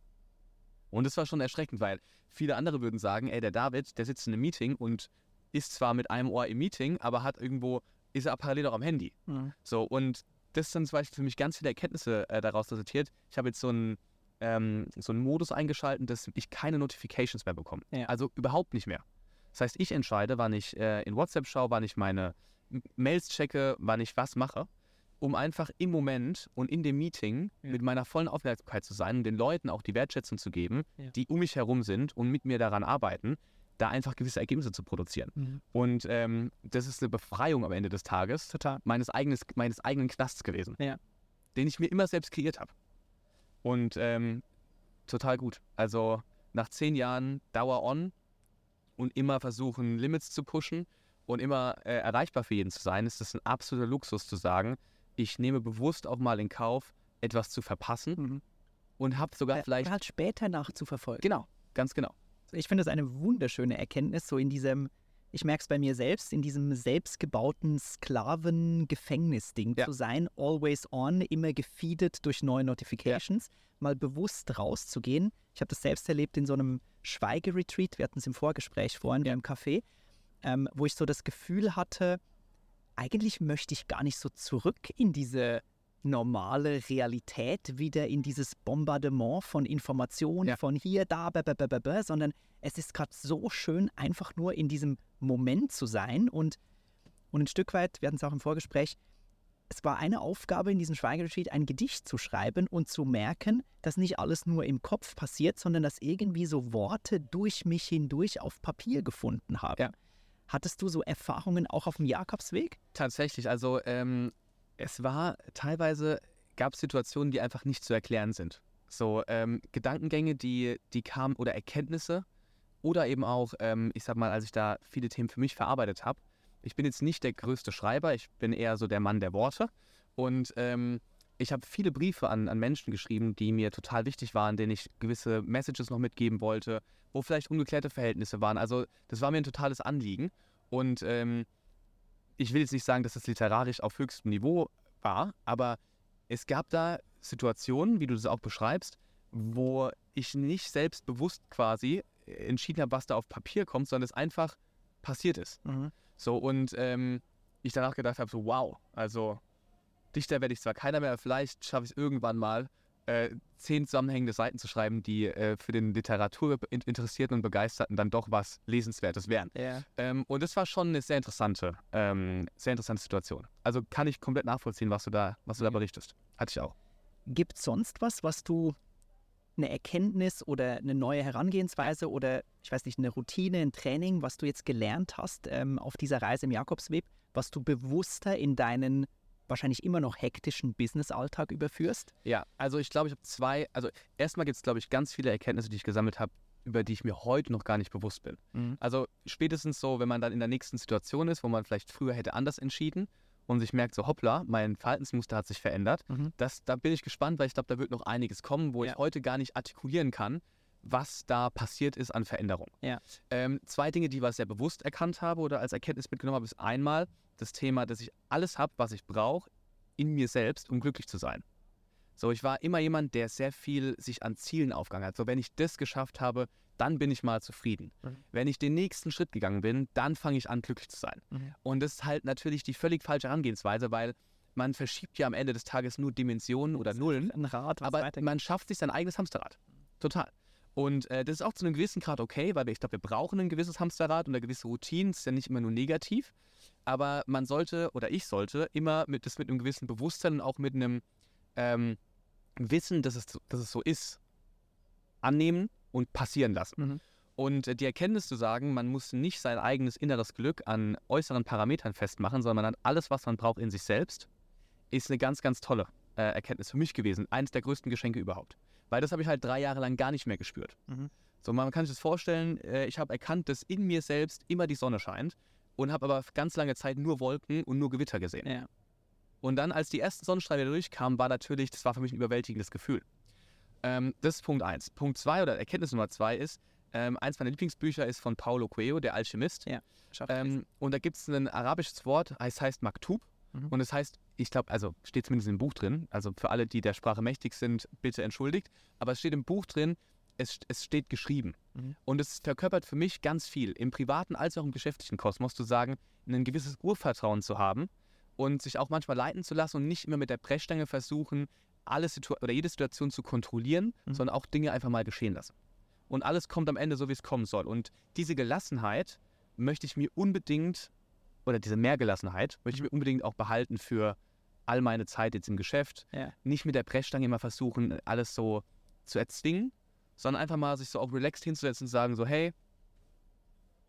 Und das war schon erschreckend, weil viele andere würden sagen, ey, der David, der sitzt in einem Meeting und ist zwar mit einem Ohr im Meeting, aber hat irgendwo, ist er parallel auch am Handy. Mhm. So, und das dann zum Beispiel für mich ganz viele Erkenntnisse äh, daraus resultiert. Ich habe jetzt so einen, ähm, so einen Modus eingeschaltet, dass ich keine Notifications mehr bekomme. Ja. Also überhaupt nicht mehr. Das heißt, ich entscheide, wann ich äh, in WhatsApp schaue, wann ich meine Mails checke, wann ich was mache, um einfach im Moment und in dem Meeting Ja. mit meiner vollen Aufmerksamkeit zu sein und den Leuten auch die Wertschätzung zu geben, Ja. die um mich herum sind und mit mir daran arbeiten, da einfach gewisse Ergebnisse zu produzieren. Mhm. Und ähm, das ist eine Befreiung am Ende des Tages Total. meines, eigenes, meines eigenen Knasts gewesen, Ja. den ich mir immer selbst kreiert habe. Und ähm, total gut. Also nach zehn Jahren Dauer on und immer versuchen, Limits zu pushen und immer äh, erreichbar für jeden zu sein, ist das ein absoluter Luxus zu sagen, ich nehme bewusst auch mal in Kauf, etwas zu verpassen Mhm. und habe sogar Äh, vielleicht... halt später nachzuverfolgen. Genau, ganz genau. Ich finde es eine wunderschöne Erkenntnis, so in diesem, ich merke es bei mir selbst, in diesem selbstgebauten Sklaven-Gefängnis-Ding Ja. zu sein, always on, immer gefeedet durch neue Notifications, mal bewusst rauszugehen. Ich habe das selbst erlebt in so einem Schweigeretreat, wir hatten es im Vorgespräch vorhin beim Café, ähm, wo ich so das Gefühl hatte, eigentlich möchte ich gar nicht so zurück in diese normale Realität, wieder in dieses Bombardement von Informationen, Ja. von hier, da, bä, sondern es ist gerade so schön, einfach nur in diesem Moment zu sein und, und ein Stück weit, wir hatten es auch im Vorgespräch, es war eine Aufgabe in diesem Schweigeretreat, ein Gedicht zu schreiben und zu merken, dass nicht alles nur im Kopf passiert, sondern dass irgendwie so Worte durch mich hindurch auf Papier gefunden haben. Ja. Hattest du so Erfahrungen auch auf dem Jakobsweg? Tatsächlich, also ähm, es war teilweise, gab es Situationen, die einfach nicht zu erklären sind. So ähm, Gedankengänge, die, die kamen oder Erkenntnisse oder eben auch, ähm, ich sag mal, als ich da viele Themen für mich verarbeitet habe. Ich bin jetzt nicht der größte Schreiber, ich bin eher so der Mann der Worte und ähm, ich habe viele Briefe an, an Menschen geschrieben, die mir total wichtig waren, denen ich gewisse Messages noch mitgeben wollte, wo vielleicht ungeklärte Verhältnisse waren. Also das war mir ein totales Anliegen und ähm, ich will jetzt nicht sagen, dass das literarisch auf höchstem Niveau war, aber es gab da Situationen, wie du das auch beschreibst, wo ich nicht selbstbewusst quasi entschieden habe, was da auf Papier kommt, sondern es einfach passiert ist. So, und ähm, ich danach gedacht habe, so wow, also Dichter werde ich zwar keiner mehr, vielleicht schaffe ich es irgendwann mal, äh, zehn zusammenhängende Seiten zu schreiben, die äh, für den Literaturinteressierten und Begeisterten dann doch was Lesenswertes wären. Ja. Ähm, und das war schon eine sehr interessante, ähm, sehr interessante Situation. Also kann ich komplett nachvollziehen, was du da, was du da Mhm. berichtest. Hatte ich auch. Gibt es sonst was, was du eine Erkenntnis oder eine neue Herangehensweise oder ich weiß nicht, eine Routine, ein Training, was du jetzt gelernt hast ähm, auf dieser Reise im Jakobsweg, was du bewusster in deinen wahrscheinlich immer noch hektischen Business-Alltag überführst? Ja, also ich glaube, ich habe zwei, also erstmal gibt es, glaube ich, ganz viele Erkenntnisse, die ich gesammelt habe, über die ich mir heute noch gar nicht bewusst bin. Mhm. Also spätestens so, wenn man dann in der nächsten Situation ist, wo man vielleicht früher hätte anders entschieden und sich merkt, so hoppla, mein Verhaltensmuster hat sich verändert. Mhm. Das, da bin ich gespannt, weil ich glaube, da wird noch einiges kommen, wo Ja. ich heute gar nicht artikulieren kann, was da passiert ist an Veränderung. Ja. Ähm, zwei Dinge, die ich sehr bewusst erkannt habe oder als Erkenntnis mitgenommen habe, ist einmal das Thema, dass ich alles habe, was ich brauche, in mir selbst, um glücklich zu sein. So, ich war immer jemand, der sehr viel sich an Zielen aufgegangen hat. So, wenn ich das geschafft habe, dann bin ich mal zufrieden. Mhm. Wenn ich den nächsten Schritt gegangen bin, dann fange ich an, glücklich zu sein. Mhm. Und das ist halt natürlich die völlig falsche Herangehensweise, weil man verschiebt ja am Ende des Tages nur Dimensionen oder Nullen, Rad, aber weitergeht. man schafft sich sein eigenes Hamsterrad. Total. Und äh, das ist auch zu einem gewissen Grad okay, weil wir- ich glaube, wir brauchen ein gewisses Hamsterrad und eine gewisse Routine. Das ist ja nicht immer nur negativ. Aber man sollte, oder ich sollte, immer mit, das mit einem gewissen Bewusstsein und auch mit einem ähm, Wissen, dass es, dass es so ist, annehmen und passieren lassen. Mhm. Und äh, die Erkenntnis zu sagen, man muss nicht sein eigenes inneres Glück an äußeren Parametern festmachen, sondern man hat alles, was man braucht, in sich selbst, ist eine ganz, ganz tolle. äh, Erkenntnis für mich gewesen. Eines der größten Geschenke überhaupt. Weil das habe ich halt drei Jahre lang gar nicht mehr gespürt. Mhm. So, man kann sich das vorstellen, äh, ich habe erkannt, dass in mir selbst immer die Sonne scheint und habe aber ganz lange Zeit nur Wolken und nur Gewitter gesehen. Ja. Und dann, als die ersten Sonnenstrahlen wieder durchkamen, war natürlich, das war für mich ein überwältigendes Gefühl. Ähm, das ist Punkt eins. Punkt zwei oder Erkenntnis Nummer zwei ist, ähm, eins meiner Lieblingsbücher ist von Paulo Coelho, der Alchemist. Ja, Ähm, und da gibt es ein arabisches Wort, es heißt Maktub. Mhm. Und es heißt, ich glaube, also steht zumindest im Buch drin, also für alle, die der Sprache mächtig sind, bitte entschuldigt, aber es steht im Buch drin, es, es steht geschrieben. Mhm. Und es verkörpert für mich ganz viel, im privaten als auch im geschäftlichen Kosmos, zu sagen, ein gewisses Urvertrauen zu haben und sich auch manchmal leiten zu lassen und nicht immer mit der Brechstange versuchen, alle Situ oder jede Situation zu kontrollieren, Mhm. sondern auch Dinge einfach mal geschehen lassen. Und alles kommt am Ende so, wie es kommen soll. Und diese Gelassenheit möchte ich mir unbedingt, oder diese Mehrgelassenheit, möchte ich Mhm. mir unbedingt auch behalten für all meine Zeit jetzt im Geschäft. Ja. Nicht mit der Brechstange immer versuchen, alles so zu erzwingen, sondern einfach mal sich so auch relaxed hinzusetzen und sagen so, hey,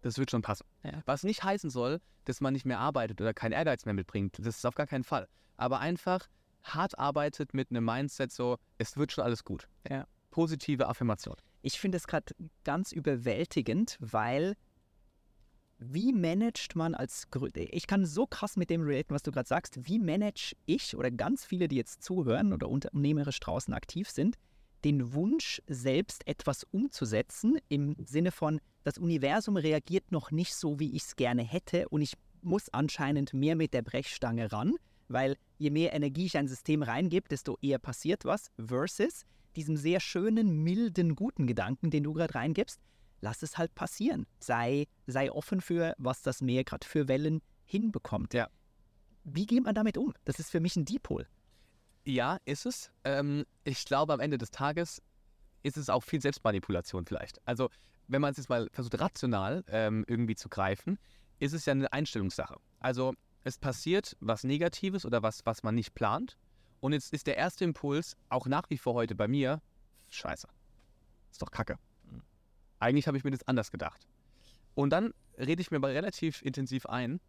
das wird schon passen. Ja. Was nicht heißen soll, dass man nicht mehr arbeitet oder keinen Ehrgeiz mehr mitbringt. Das ist auf gar keinen Fall. Aber einfach hart arbeitet mit einem Mindset so, es wird schon alles gut. Ja. Positive Affirmation. Ich finde es gerade ganz überwältigend, weil wie managt man als? Ich kann so krass mit dem relaten, was du gerade sagst. Wie manage ich oder ganz viele, die jetzt zuhören oder unternehmerisch draußen aktiv sind, den Wunsch, selbst etwas umzusetzen, im Sinne von, das Universum reagiert noch nicht so, wie ich es gerne hätte und ich muss anscheinend mehr mit der Brechstange ran, weil je mehr Energie ich ein System reingebe, desto eher passiert was, versus diesem sehr schönen, milden, guten Gedanken, den du gerade reingibst, lass es halt passieren. Sei, sei offen für, was das Meer gerade für Wellen hinbekommt. Ja. Wie geht man damit um? Das ist für mich ein Dipol. Ja, ist es. Ähm, ich glaube, am Ende des Tages ist es auch viel Selbstmanipulation vielleicht. Also, wenn man es jetzt mal versucht, rational ähm, irgendwie zu greifen, ist es ja eine Einstellungssache. Also, es passiert was Negatives oder was, was man nicht plant. Und jetzt ist der erste Impuls, auch nach wie vor heute bei mir, scheiße. Ist doch kacke. Eigentlich habe ich mir das anders gedacht. Und dann rede ich mir mal relativ intensiv ein,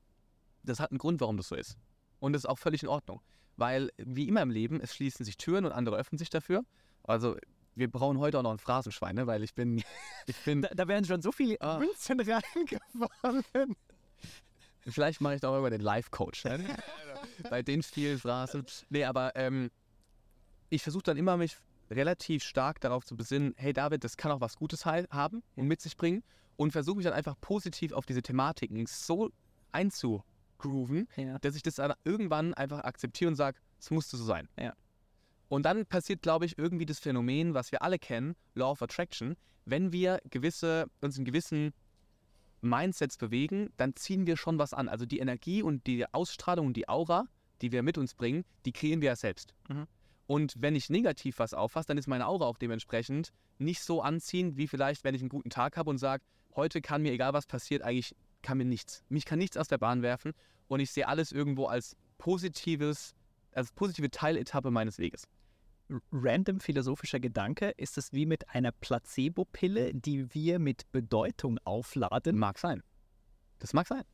das hat einen Grund, warum das so ist. Und das ist auch völlig in Ordnung. Weil, wie immer im Leben, es schließen sich Türen und andere öffnen sich dafür. Also, wir brauchen heute auch noch ein Phrasenschwein, ne? weil ich bin, ich bin, Da, da werden schon so viele Ah. Münzen reingefallen. vielleicht mache ich doch immer den Life-Coach. Ne? Bei den vielen Phrasen. Nee, aber ähm, ich versuche dann immer, mich relativ stark darauf zu besinnen, hey David, das kann auch was Gutes haben und mit sich bringen. Und versuche mich dann einfach positiv auf diese Thematiken so einzugrooven, Ja. dass ich das dann irgendwann einfach akzeptiere und sage, es musste so sein. Ja. Und dann passiert, glaube ich, irgendwie das Phänomen, was wir alle kennen, Law of Attraction. Wenn wir gewisse, uns in gewissen Mindsets bewegen, dann ziehen wir schon was an. Also die Energie und die Ausstrahlung und die Aura, die wir mit uns bringen, die kreieren wir ja selbst. Mhm. Und wenn ich negativ was auffasse, dann ist meine Aura auch dementsprechend nicht so anziehend, wie vielleicht, wenn ich einen guten Tag habe und sage, heute kann mir, egal was passiert, eigentlich kann mir nichts. Mich kann nichts aus der Bahn werfen und ich sehe alles irgendwo als positives, als positive Teiletappe meines Weges. Random philosophischer Gedanke, ist es wie mit einer Placebo-Pille, die wir mit Bedeutung aufladen? Mag sein. Das mag sein.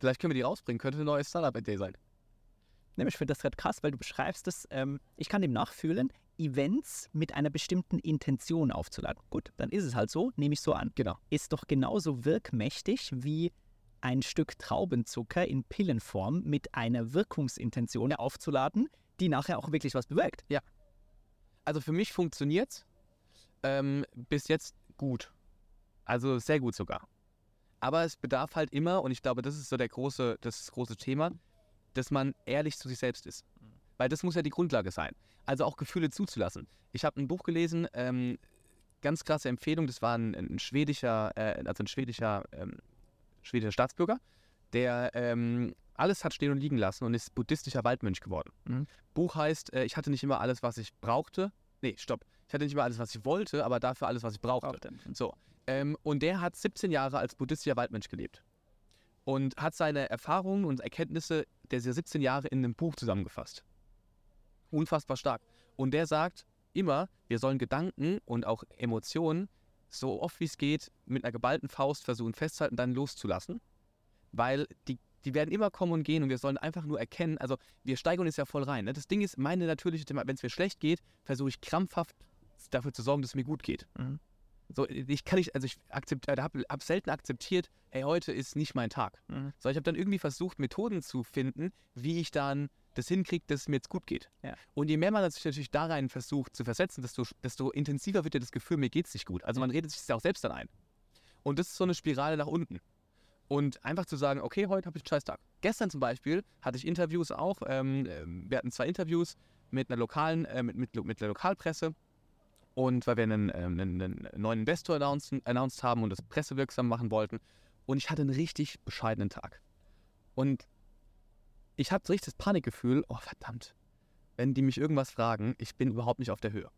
Vielleicht können wir die rausbringen, könnte eine neue Startup-Idee sein. Nämlich, ich finde das gerade krass, weil du beschreibst es, ähm, ich kann dem nachfühlen, Events mit einer bestimmten Intention aufzuladen. Gut, dann ist es halt so, nehme ich so an. Genau. Ist doch genauso wirkmächtig wie ein Stück Traubenzucker in Pillenform mit einer Wirkungsintention aufzuladen, die nachher auch wirklich was bewirkt. Also für mich funktioniert ähm, bis jetzt gut. Also sehr gut sogar. Aber es bedarf halt immer, und ich glaube, das ist so der große, das große Thema, dass man ehrlich zu sich selbst ist. Weil das muss ja die Grundlage sein. Also auch Gefühle zuzulassen. Ich habe ein Buch gelesen, ähm, ganz krasse Empfehlung, das war ein, ein schwedischer, äh, also ein schwedischer, ähm, schwedischer Staatsbürger, der ähm, alles hat stehen und liegen lassen und ist buddhistischer Waldmönch geworden. Mhm. Buch heißt, äh, ich hatte nicht immer alles, was ich brauchte. Nee, stopp. Ich hatte nicht immer alles, was ich wollte, aber dafür alles, was ich brauchte. So. Ähm, und der hat 17 Jahre als buddhistischer Waldmensch gelebt. Und hat seine Erfahrungen und Erkenntnisse dieser 17 Jahre in einem Buch zusammengefasst. Unfassbar stark. Und der sagt immer, wir sollen Gedanken und auch Emotionen so oft wie es geht mit einer geballten Faust versuchen festzuhalten, dann loszulassen. Weil die Die werden immer kommen und gehen und wir sollen einfach nur erkennen, also wir steigern uns ja voll rein. Ne? Das Ding ist, meine natürliche Thema, wenn es mir schlecht geht, versuche ich krampfhaft dafür zu sorgen, dass es mir gut geht. Mhm. So, ich kann nicht, also ich äh, habe hab selten akzeptiert, hey, heute ist nicht mein Tag. Mhm. So, ich habe dann irgendwie versucht, Methoden zu finden, wie ich dann das hinkriege, dass es mir jetzt gut geht. Ja. Und je mehr man sich natürlich da rein versucht zu versetzen, desto, desto intensiver wird ja das Gefühl, mir geht es nicht gut. Also man redet sich das ja auch selbst dann ein. Und das ist so eine Spirale nach unten. Und einfach zu sagen, okay, heute habe ich einen scheiß Tag. Gestern zum Beispiel hatte ich Interviews auch. Ähm, ähm, wir hatten zwei Interviews mit einer lokalen, äh, mit, mit, mit der Lokalpresse. Und weil wir einen, ähm, einen, einen neuen Investor announced, announced haben und das pressewirksam machen wollten. Und ich hatte einen richtig bescheidenen Tag. Und ich hatte richtig das Panikgefühl, oh verdammt, wenn die mich irgendwas fragen, ich bin überhaupt nicht auf der Höhe.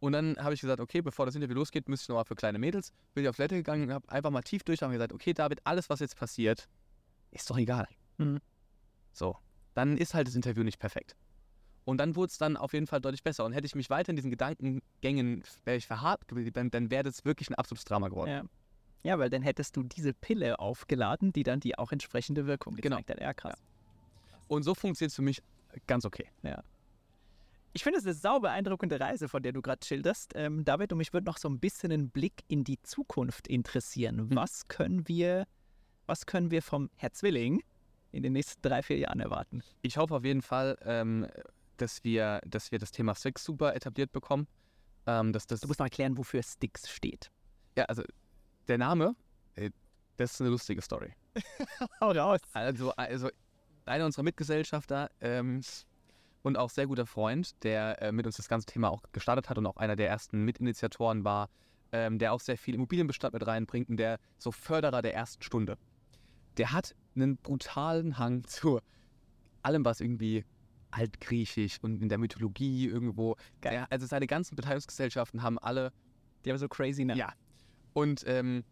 Und dann habe ich gesagt, okay, bevor das Interview losgeht, müsste ich nochmal für kleine Mädels, bin ich auf Toilette gegangen und habe einfach mal tief durch und gesagt, okay, David, alles, was jetzt passiert, ist doch egal. Mhm. So, dann ist halt das Interview nicht perfekt. Und dann wurde es dann auf jeden Fall deutlich besser. Und hätte ich mich weiter in diesen Gedankengängen, wäre ich verharrt geblieben, dann, dann wäre das wirklich ein absolutes Drama geworden. Ja. ja, weil dann hättest du diese Pille aufgeladen, die dann die auch entsprechende Wirkung Genau. gezeigt hat. Ja, krass. Und so funktioniert es für mich ganz okay. Ich finde es eine sau beeindruckende Reise, von der du gerade schilderst. Ähm, David, und mich würde noch so ein bisschen ein Blick in die Zukunft interessieren. Hm. Was können wir, was können wir vom Herr Zwilling in den nächsten drei, vier Jahren erwarten? Ich hoffe auf jeden Fall, ähm, dass, wir, dass wir das Thema Sex super etabliert bekommen. Ähm, dass das, Du musst noch erklären, wofür Stix steht. ja, also der Name, äh, das ist eine lustige Story. Hau raus. Also, also einer unserer Mitgesellschafter ähm, und auch sehr guter Freund, der äh, mit uns das ganze Thema auch gestartet hat und auch einer der ersten Mitinitiatoren war, ähm, der auch sehr viel Immobilienbestand mit reinbringt und der so Förderer der ersten Stunde. Der hat einen brutalen Hang zu allem, was irgendwie altgriechisch und in der Mythologie irgendwo. Geil. Der, also seine ganzen Beteiligungsgesellschaften haben alle Die haben so crazy Namen. ja. Und ähm,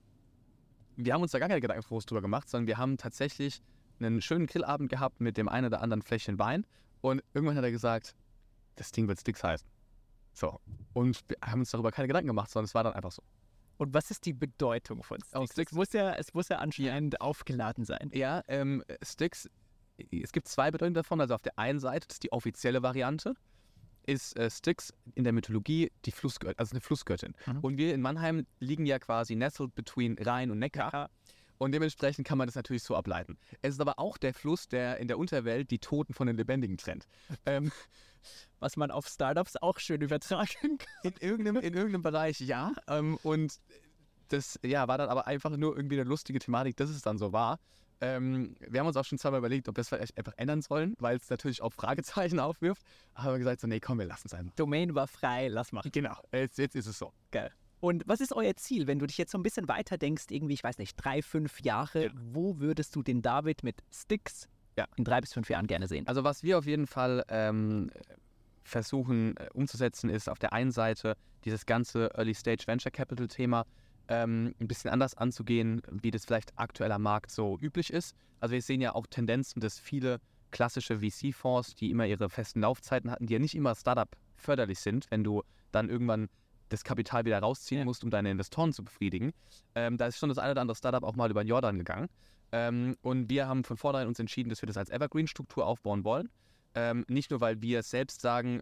wir haben uns da gar keine Gedanken groß drüber gemacht, sondern wir haben tatsächlich einen schönen Grillabend gehabt mit dem einen oder anderen Fläschchen Wein. Und irgendwann hat er gesagt, das Ding wird Sticks heißen. So. Und wir haben uns darüber keine Gedanken gemacht, sondern es war dann einfach so. Und was ist die Bedeutung von Stix? Aus Stix- Es muss ja, es muss ja anscheinend aufgeladen sein. Ja, ähm, Sticks, es gibt zwei Bedeutungen davon. Also auf der einen Seite, das ist die offizielle Variante, ist äh, Styx in der Mythologie die Flussgöttin, also eine Flussgöttin. Mhm. Und wir in Mannheim liegen ja quasi nestled between Rhein und Neckar. Ja. Und dementsprechend kann man das natürlich so ableiten. Es ist aber auch der Fluss, der in der Unterwelt die Toten von den Lebendigen trennt. Ähm, Was man auf Startups auch schön übertragen kann. in, irgendeinem, in irgendeinem Bereich ja. Ähm, und das ja, war dann aber einfach nur irgendwie eine lustige Thematik, dass es dann so war. Ähm, wir haben uns auch schon zweimal überlegt, ob wir es vielleicht einfach ändern sollen, weil es natürlich auch Fragezeichen aufwirft. Aber wir haben gesagt, so, nee, komm, wir lassen es einfach. Domain war frei, lass machen. Genau, jetzt, jetzt ist es so. Geil. Und was ist euer Ziel, wenn du dich jetzt so ein bisschen weiter denkst, irgendwie, ich weiß nicht, drei, fünf Jahre, Ja. wo würdest du den David mit Sticks Ja. in drei bis fünf Jahren gerne sehen? Also was wir auf jeden Fall ähm, versuchen äh, umzusetzen, ist auf der einen Seite dieses ganze Early Stage Venture Capital Thema ähm, ein bisschen anders anzugehen, wie das vielleicht aktuell am Markt so üblich ist. Also wir sehen ja auch Tendenzen, dass viele klassische VC-Fonds, die immer ihre festen Laufzeiten hatten, die ja nicht immer Startup förderlich sind, wenn du dann irgendwann das Kapital wieder rausziehen musst, um deine Investoren zu befriedigen. Ähm, da ist schon das eine oder andere Startup auch mal über den Jordan gegangen. Ähm, und wir haben von vornherein uns entschieden, dass wir das als Evergreen-Struktur aufbauen wollen. Ähm, nicht nur, weil wir selbst sagen,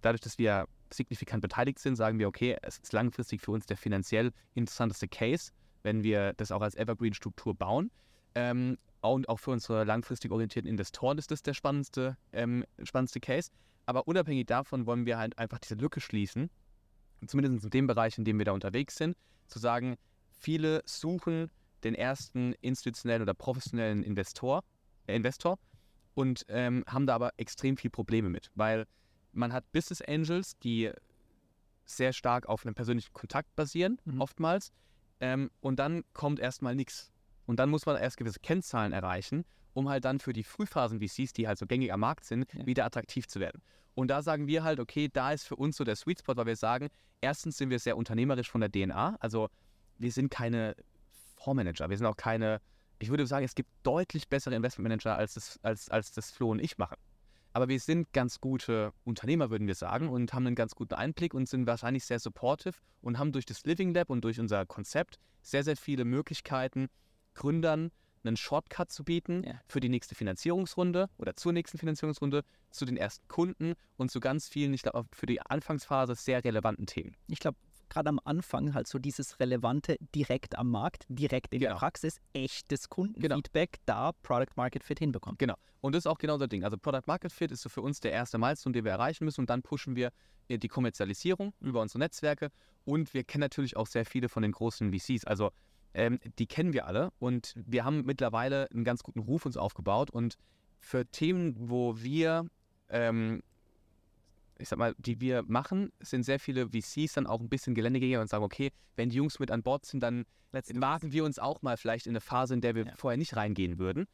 dadurch, dass wir signifikant beteiligt sind, sagen wir, okay, es ist langfristig für uns der finanziell interessanteste Case, wenn wir das auch als Evergreen-Struktur bauen. Ähm, und auch für unsere langfristig orientierten Investoren ist das der spannendste, ähm, spannendste Case. Aber unabhängig davon wollen wir halt einfach diese Lücke schließen, zumindest in dem Bereich, in dem wir da unterwegs sind, zu sagen, viele suchen den ersten institutionellen oder professionellen Investor, äh, Investor und ähm, haben da aber extrem viel Probleme mit, weil man hat Business Angels, die sehr stark auf einem persönlichen Kontakt basieren, Mhm. oftmals, ähm, und dann kommt erstmal nichts. Und dann muss man erst gewisse Kennzahlen erreichen, um halt dann für die Frühphasen-VCs, die halt so gängig am Markt sind, Ja. wieder attraktiv zu werden. Und da sagen wir halt, okay, da ist für uns so der Sweet Spot, weil wir sagen, erstens sind wir sehr unternehmerisch von der DNA, also wir sind keine Fondsmanager, wir sind auch keine, ich würde sagen, es gibt deutlich bessere Investmentmanager, als das, als, als das Flo und ich machen. Aber wir sind ganz gute Unternehmer, würden wir sagen, und haben einen ganz guten Einblick und sind wahrscheinlich sehr supportive und haben durch das Living Lab und durch unser Konzept sehr, sehr viele Möglichkeiten, Gründern einen Shortcut zu bieten Ja. für die nächste Finanzierungsrunde oder zur nächsten Finanzierungsrunde, zu den ersten Kunden und zu ganz vielen, ich glaube, für die Anfangsphase sehr relevanten Themen. Ich glaube, gerade am Anfang halt so dieses relevante direkt am Markt, direkt in der Genau. Praxis, echtes Kundenfeedback, da Product Market Fit hinbekommen. Genau. Und das ist auch genau unser Ding. Also Product Market Fit ist so für uns der erste Milestone, den wir erreichen müssen. Und dann pushen wir äh, die Kommerzialisierung über unsere Netzwerke. Und wir kennen natürlich auch sehr viele von den großen VCs. Also ähm, die kennen wir alle. Und wir haben mittlerweile einen ganz guten Ruf uns aufgebaut. Und für Themen, wo wir, ähm, ich sag mal, die wir machen, sind sehr viele VCs dann auch ein bisschen Geländegänger und sagen, okay, wenn die Jungs mit an Bord sind, dann wagen wir uns auch mal vielleicht in eine Phase, in der wir Ja. vorher nicht reingehen würden.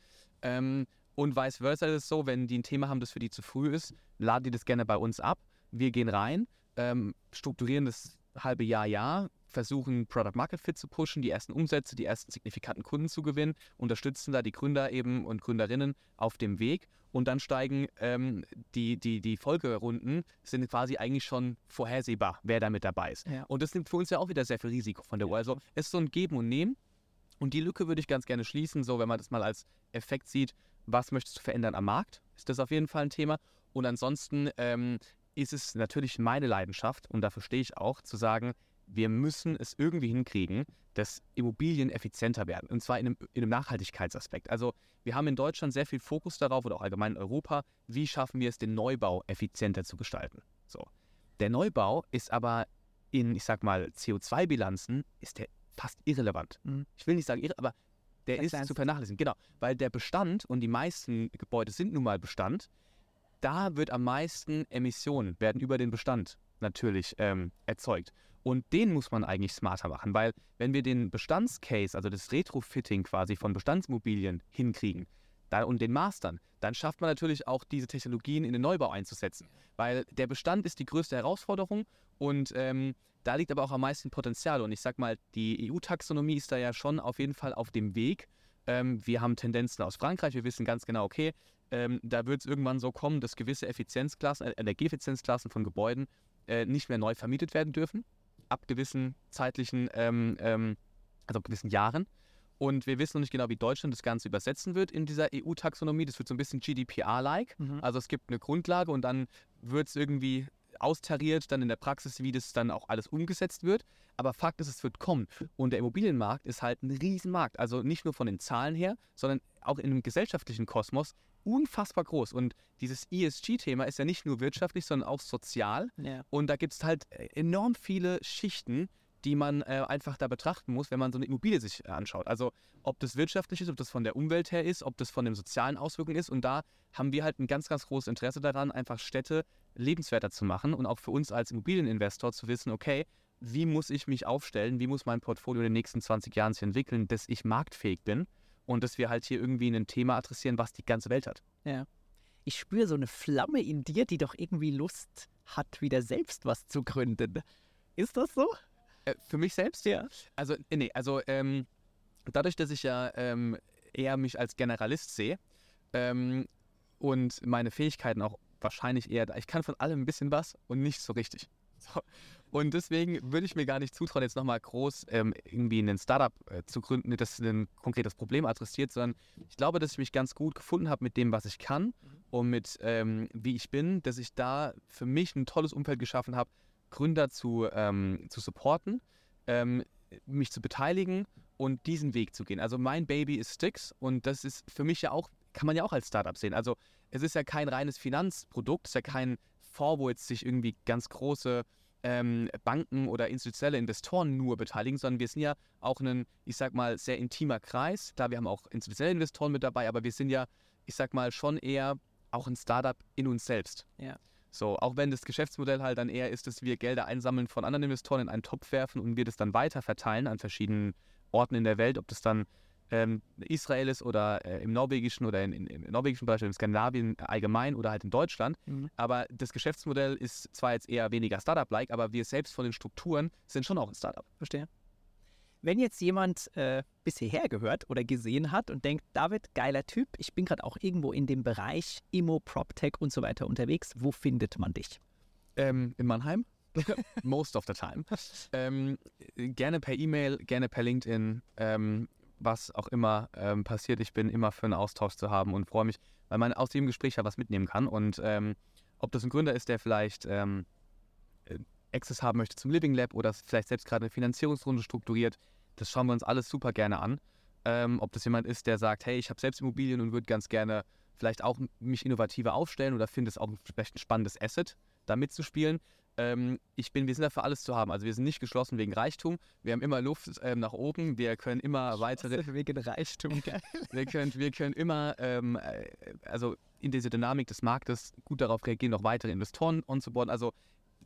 Ähm, und vice versa ist es so, wenn die ein Thema haben, das für die zu früh ist, laden die das gerne bei uns ab. Wir gehen rein, ähm, strukturieren das halbe Jahr, Jahr, versuchen Product Market Fit zu pushen, die ersten Umsätze, die ersten signifikanten Kunden zu gewinnen, unterstützen da die Gründer eben und Gründerinnen auf dem Weg und dann steigen ähm, die, die, die Folgerunden, sind quasi eigentlich schon vorhersehbar, wer da mit dabei ist. Ja. Und das nimmt für uns ja auch wieder sehr viel Risiko von der Uhr. Also es ist so ein Geben und Nehmen. Und die Lücke würde ich ganz gerne schließen, so wenn man das mal als Effekt sieht, was möchtest du verändern am Markt? Ist das auf jeden Fall ein Thema. Und ansonsten ähm, ist es natürlich meine Leidenschaft, und dafür stehe ich auch, zu sagen, wir müssen es irgendwie hinkriegen, dass Immobilien effizienter werden. Und zwar in einem, in einem Nachhaltigkeitsaspekt. Also wir haben in Deutschland sehr viel Fokus darauf oder auch allgemein in Europa, wie schaffen wir es, den Neubau effizienter zu gestalten. So. Der Neubau ist aber in, ich sag mal, CO2-Bilanzen, ist der fast irrelevant. Mhm. Ich will nicht sagen irre, aber der ist zu vernachlässigen. Genau, weil der Bestand und die meisten Gebäude sind nun mal Bestand. Da wird am meisten Emissionen, werden über den Bestand natürlich ähm, erzeugt. Und den muss man eigentlich smarter machen, weil wenn wir den Bestandscase, also das Retrofitting quasi von Bestandsimmobilien hinkriegen da, und den Mastern, dann schafft man natürlich auch diese Technologien in den Neubau einzusetzen. Weil der Bestand ist die größte Herausforderung und ähm, da liegt aber auch am meisten Potenzial. Und ich sag mal, die EU-Taxonomie ist da ja schon auf jeden Fall auf dem Weg. Ähm, wir haben Tendenzen aus Frankreich, wir wissen ganz genau, okay, ähm, da wird es irgendwann so kommen, dass gewisse Effizienzklassen, äh, Energieeffizienzklassen von Gebäuden äh, nicht mehr neu vermietet werden dürfen, ab gewissen zeitlichen, ähm, ähm, also ab gewissen Jahren. Und wir wissen noch nicht genau, wie Deutschland das Ganze übersetzen wird in dieser EU-Taxonomie. Das wird so ein bisschen GDPR-like. Mhm. Also es gibt eine Grundlage und dann wird es irgendwie austariert, dann in der Praxis, wie das dann auch alles umgesetzt wird. Aber Fakt ist, es wird kommen. Und der Immobilienmarkt ist halt ein Riesenmarkt. Also nicht nur von den Zahlen her, sondern auch in einem gesellschaftlichen Kosmos unfassbar groß. Und dieses ESG-Thema ist ja nicht nur wirtschaftlich, sondern auch sozial. Ja. Und da gibt es halt äh, enorm viele Schichten, die man äh, einfach da betrachten muss, wenn man so eine Immobilie sich äh, anschaut. Also ob das wirtschaftlich ist, ob das von der Umwelt her ist, ob das von den sozialen Auswirkungen ist. Und da haben wir halt ein ganz, ganz großes Interesse daran, einfach Städte lebenswerter zu machen und auch für uns als Immobilieninvestor zu wissen, okay, wie muss ich mich aufstellen, wie muss mein Portfolio in den nächsten 20 Jahren sich entwickeln, dass ich marktfähig bin und dass wir halt hier irgendwie ein Thema adressieren, was die ganze Welt hat. Ich spüre so eine Flamme in dir, die doch irgendwie Lust hat, wieder selbst was zu gründen. Ist das so? Äh, für mich selbst? Ja. Also, äh, nee, also ähm, dadurch, dass ich ja ähm, eher mich als Generalist sehe ähm, und meine Fähigkeiten auch wahrscheinlich eher, ich kann von allem ein bisschen was und nicht so richtig. So. Und deswegen würde ich mir gar nicht zutrauen, jetzt nochmal groß ähm, irgendwie einen Startup äh, zu gründen, das ein konkretes Problem adressiert, sondern ich glaube, dass ich mich ganz gut gefunden habe mit dem, was ich kann und mit ähm, wie ich bin, dass ich da für mich ein tolles Umfeld geschaffen habe, Gründer zu, ähm, zu supporten, ähm, mich zu beteiligen und diesen Weg zu gehen. Also mein Baby ist Sticks und das ist für mich ja auch, kann man ja auch als Startup sehen. Also es ist ja kein reines Finanzprodukt, es ist ja kein Fonds, wo jetzt sich irgendwie ganz große ähm, Banken oder institutionelle Investoren nur beteiligen, sondern wir sind ja auch ein, ich sag mal, sehr intimer Kreis. Klar, wir haben auch institutionelle Investoren mit dabei, aber wir sind ja, ich sag mal, schon eher auch ein Startup in uns selbst. Ja. So, auch wenn das Geschäftsmodell halt dann eher ist, dass wir Gelder einsammeln von anderen Investoren in einen Topf werfen und wir das dann weiter verteilen an verschiedenen Orten in der Welt, ob das dann ähm, Israel ist oder äh, im norwegischen oder in, in, im norwegischen Bereich oder in Skandinavien allgemein oder halt in Deutschland. Mhm. Aber das Geschäftsmodell ist zwar jetzt eher weniger Startup-like, aber wir selbst von den Strukturen sind schon auch ein Startup. Verstehe. Wenn jetzt jemand äh, bis hierher gehört oder gesehen hat und denkt, David, geiler Typ, ich bin gerade auch irgendwo in dem Bereich Immo, PropTech und so weiter unterwegs, wo findet man dich? Ähm, in Mannheim. Most of the time. ähm, gerne per E-Mail, gerne per LinkedIn. Ähm, was auch immer ähm, passiert, ich bin immer für einen Austausch zu haben und freue mich, weil man aus dem Gespräch ja was mitnehmen kann. Und ähm, ob das ein Gründer ist, der vielleicht ähm, äh, Access haben möchte zum Living Lab oder vielleicht selbst gerade eine Finanzierungsrunde strukturiert, das schauen wir uns alles super gerne an. Ähm, ob das jemand ist, der sagt, hey, ich habe selbst Immobilien und würde ganz gerne vielleicht auch mich innovativer aufstellen oder finde es auch vielleicht ein spannendes Asset, da mitzuspielen. Ähm, ich bin, wir sind dafür alles zu haben. Also wir sind nicht geschlossen wegen Reichtum. Wir haben immer Luft ähm, nach oben. Wir können immer weitere. Wegen Reichtum, wir, können, wir können immer, ähm, äh, also in diese Dynamik des Marktes gut darauf reagieren, noch weitere Investoren onzuboarden. Also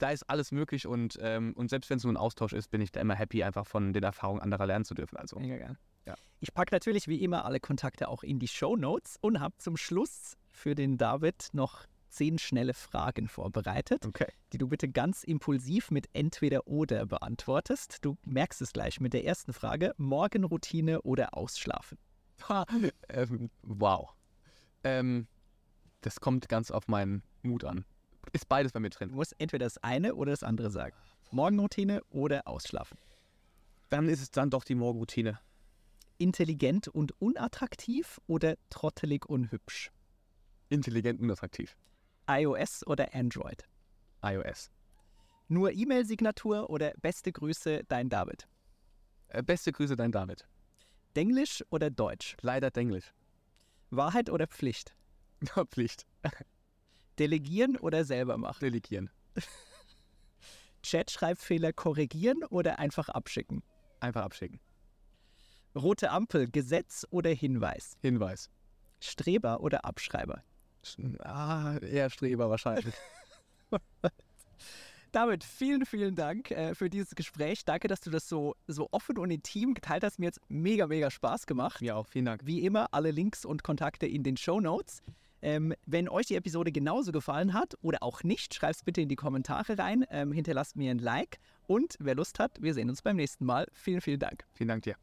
da ist alles möglich und, ähm, und selbst wenn es nur ein Austausch ist, bin ich da immer happy, einfach von den Erfahrungen anderer lernen zu dürfen. Also. Mega geil. Ja. Ich packe natürlich wie immer alle Kontakte auch in die Show Notes und habe zum Schluss für den David noch zehn schnelle Fragen vorbereitet, Okay. die du bitte ganz impulsiv mit entweder oder beantwortest. Du merkst es gleich mit der ersten Frage: Morgenroutine oder Ausschlafen? Ähm, wow. Ähm, das kommt ganz auf meinen Mut an. Ist beides bei mir Du drin. musst entweder das eine oder das andere sagen. Morgenroutine oder Ausschlafen. Dann ist es dann doch die Morgenroutine. Intelligent und unattraktiv oder trottelig und hübsch? Intelligent und attraktiv. iOS oder Android? iOS. Nur E-Mail-Signatur oder beste Grüße, dein David? Äh, beste Grüße, dein David. Denglisch oder Deutsch? Leider Englisch. Wahrheit oder Pflicht? Pflicht. Delegieren oder selber machen? Delegieren. Chatschreibfehler korrigieren oder einfach abschicken? Einfach abschicken. Rote Ampel, Gesetz oder Hinweis? Hinweis. Streber oder Abschreiber? Ah, eher Streber wahrscheinlich. David, vielen, vielen Dank äh, für dieses Gespräch. Danke, dass du das so, so offen und intim geteilt hast. Mir hat mega, mega Spaß gemacht. Mir auch, vielen Dank. Wie immer, alle Links und Kontakte in den Show Notes. Ähm, wenn euch die Episode genauso gefallen hat oder auch nicht, schreibt es bitte in die Kommentare rein. Ähm, hinterlasst mir ein Like. Und wer Lust hat, wir sehen uns beim nächsten Mal. Vielen, vielen Dank. Vielen Dank dir.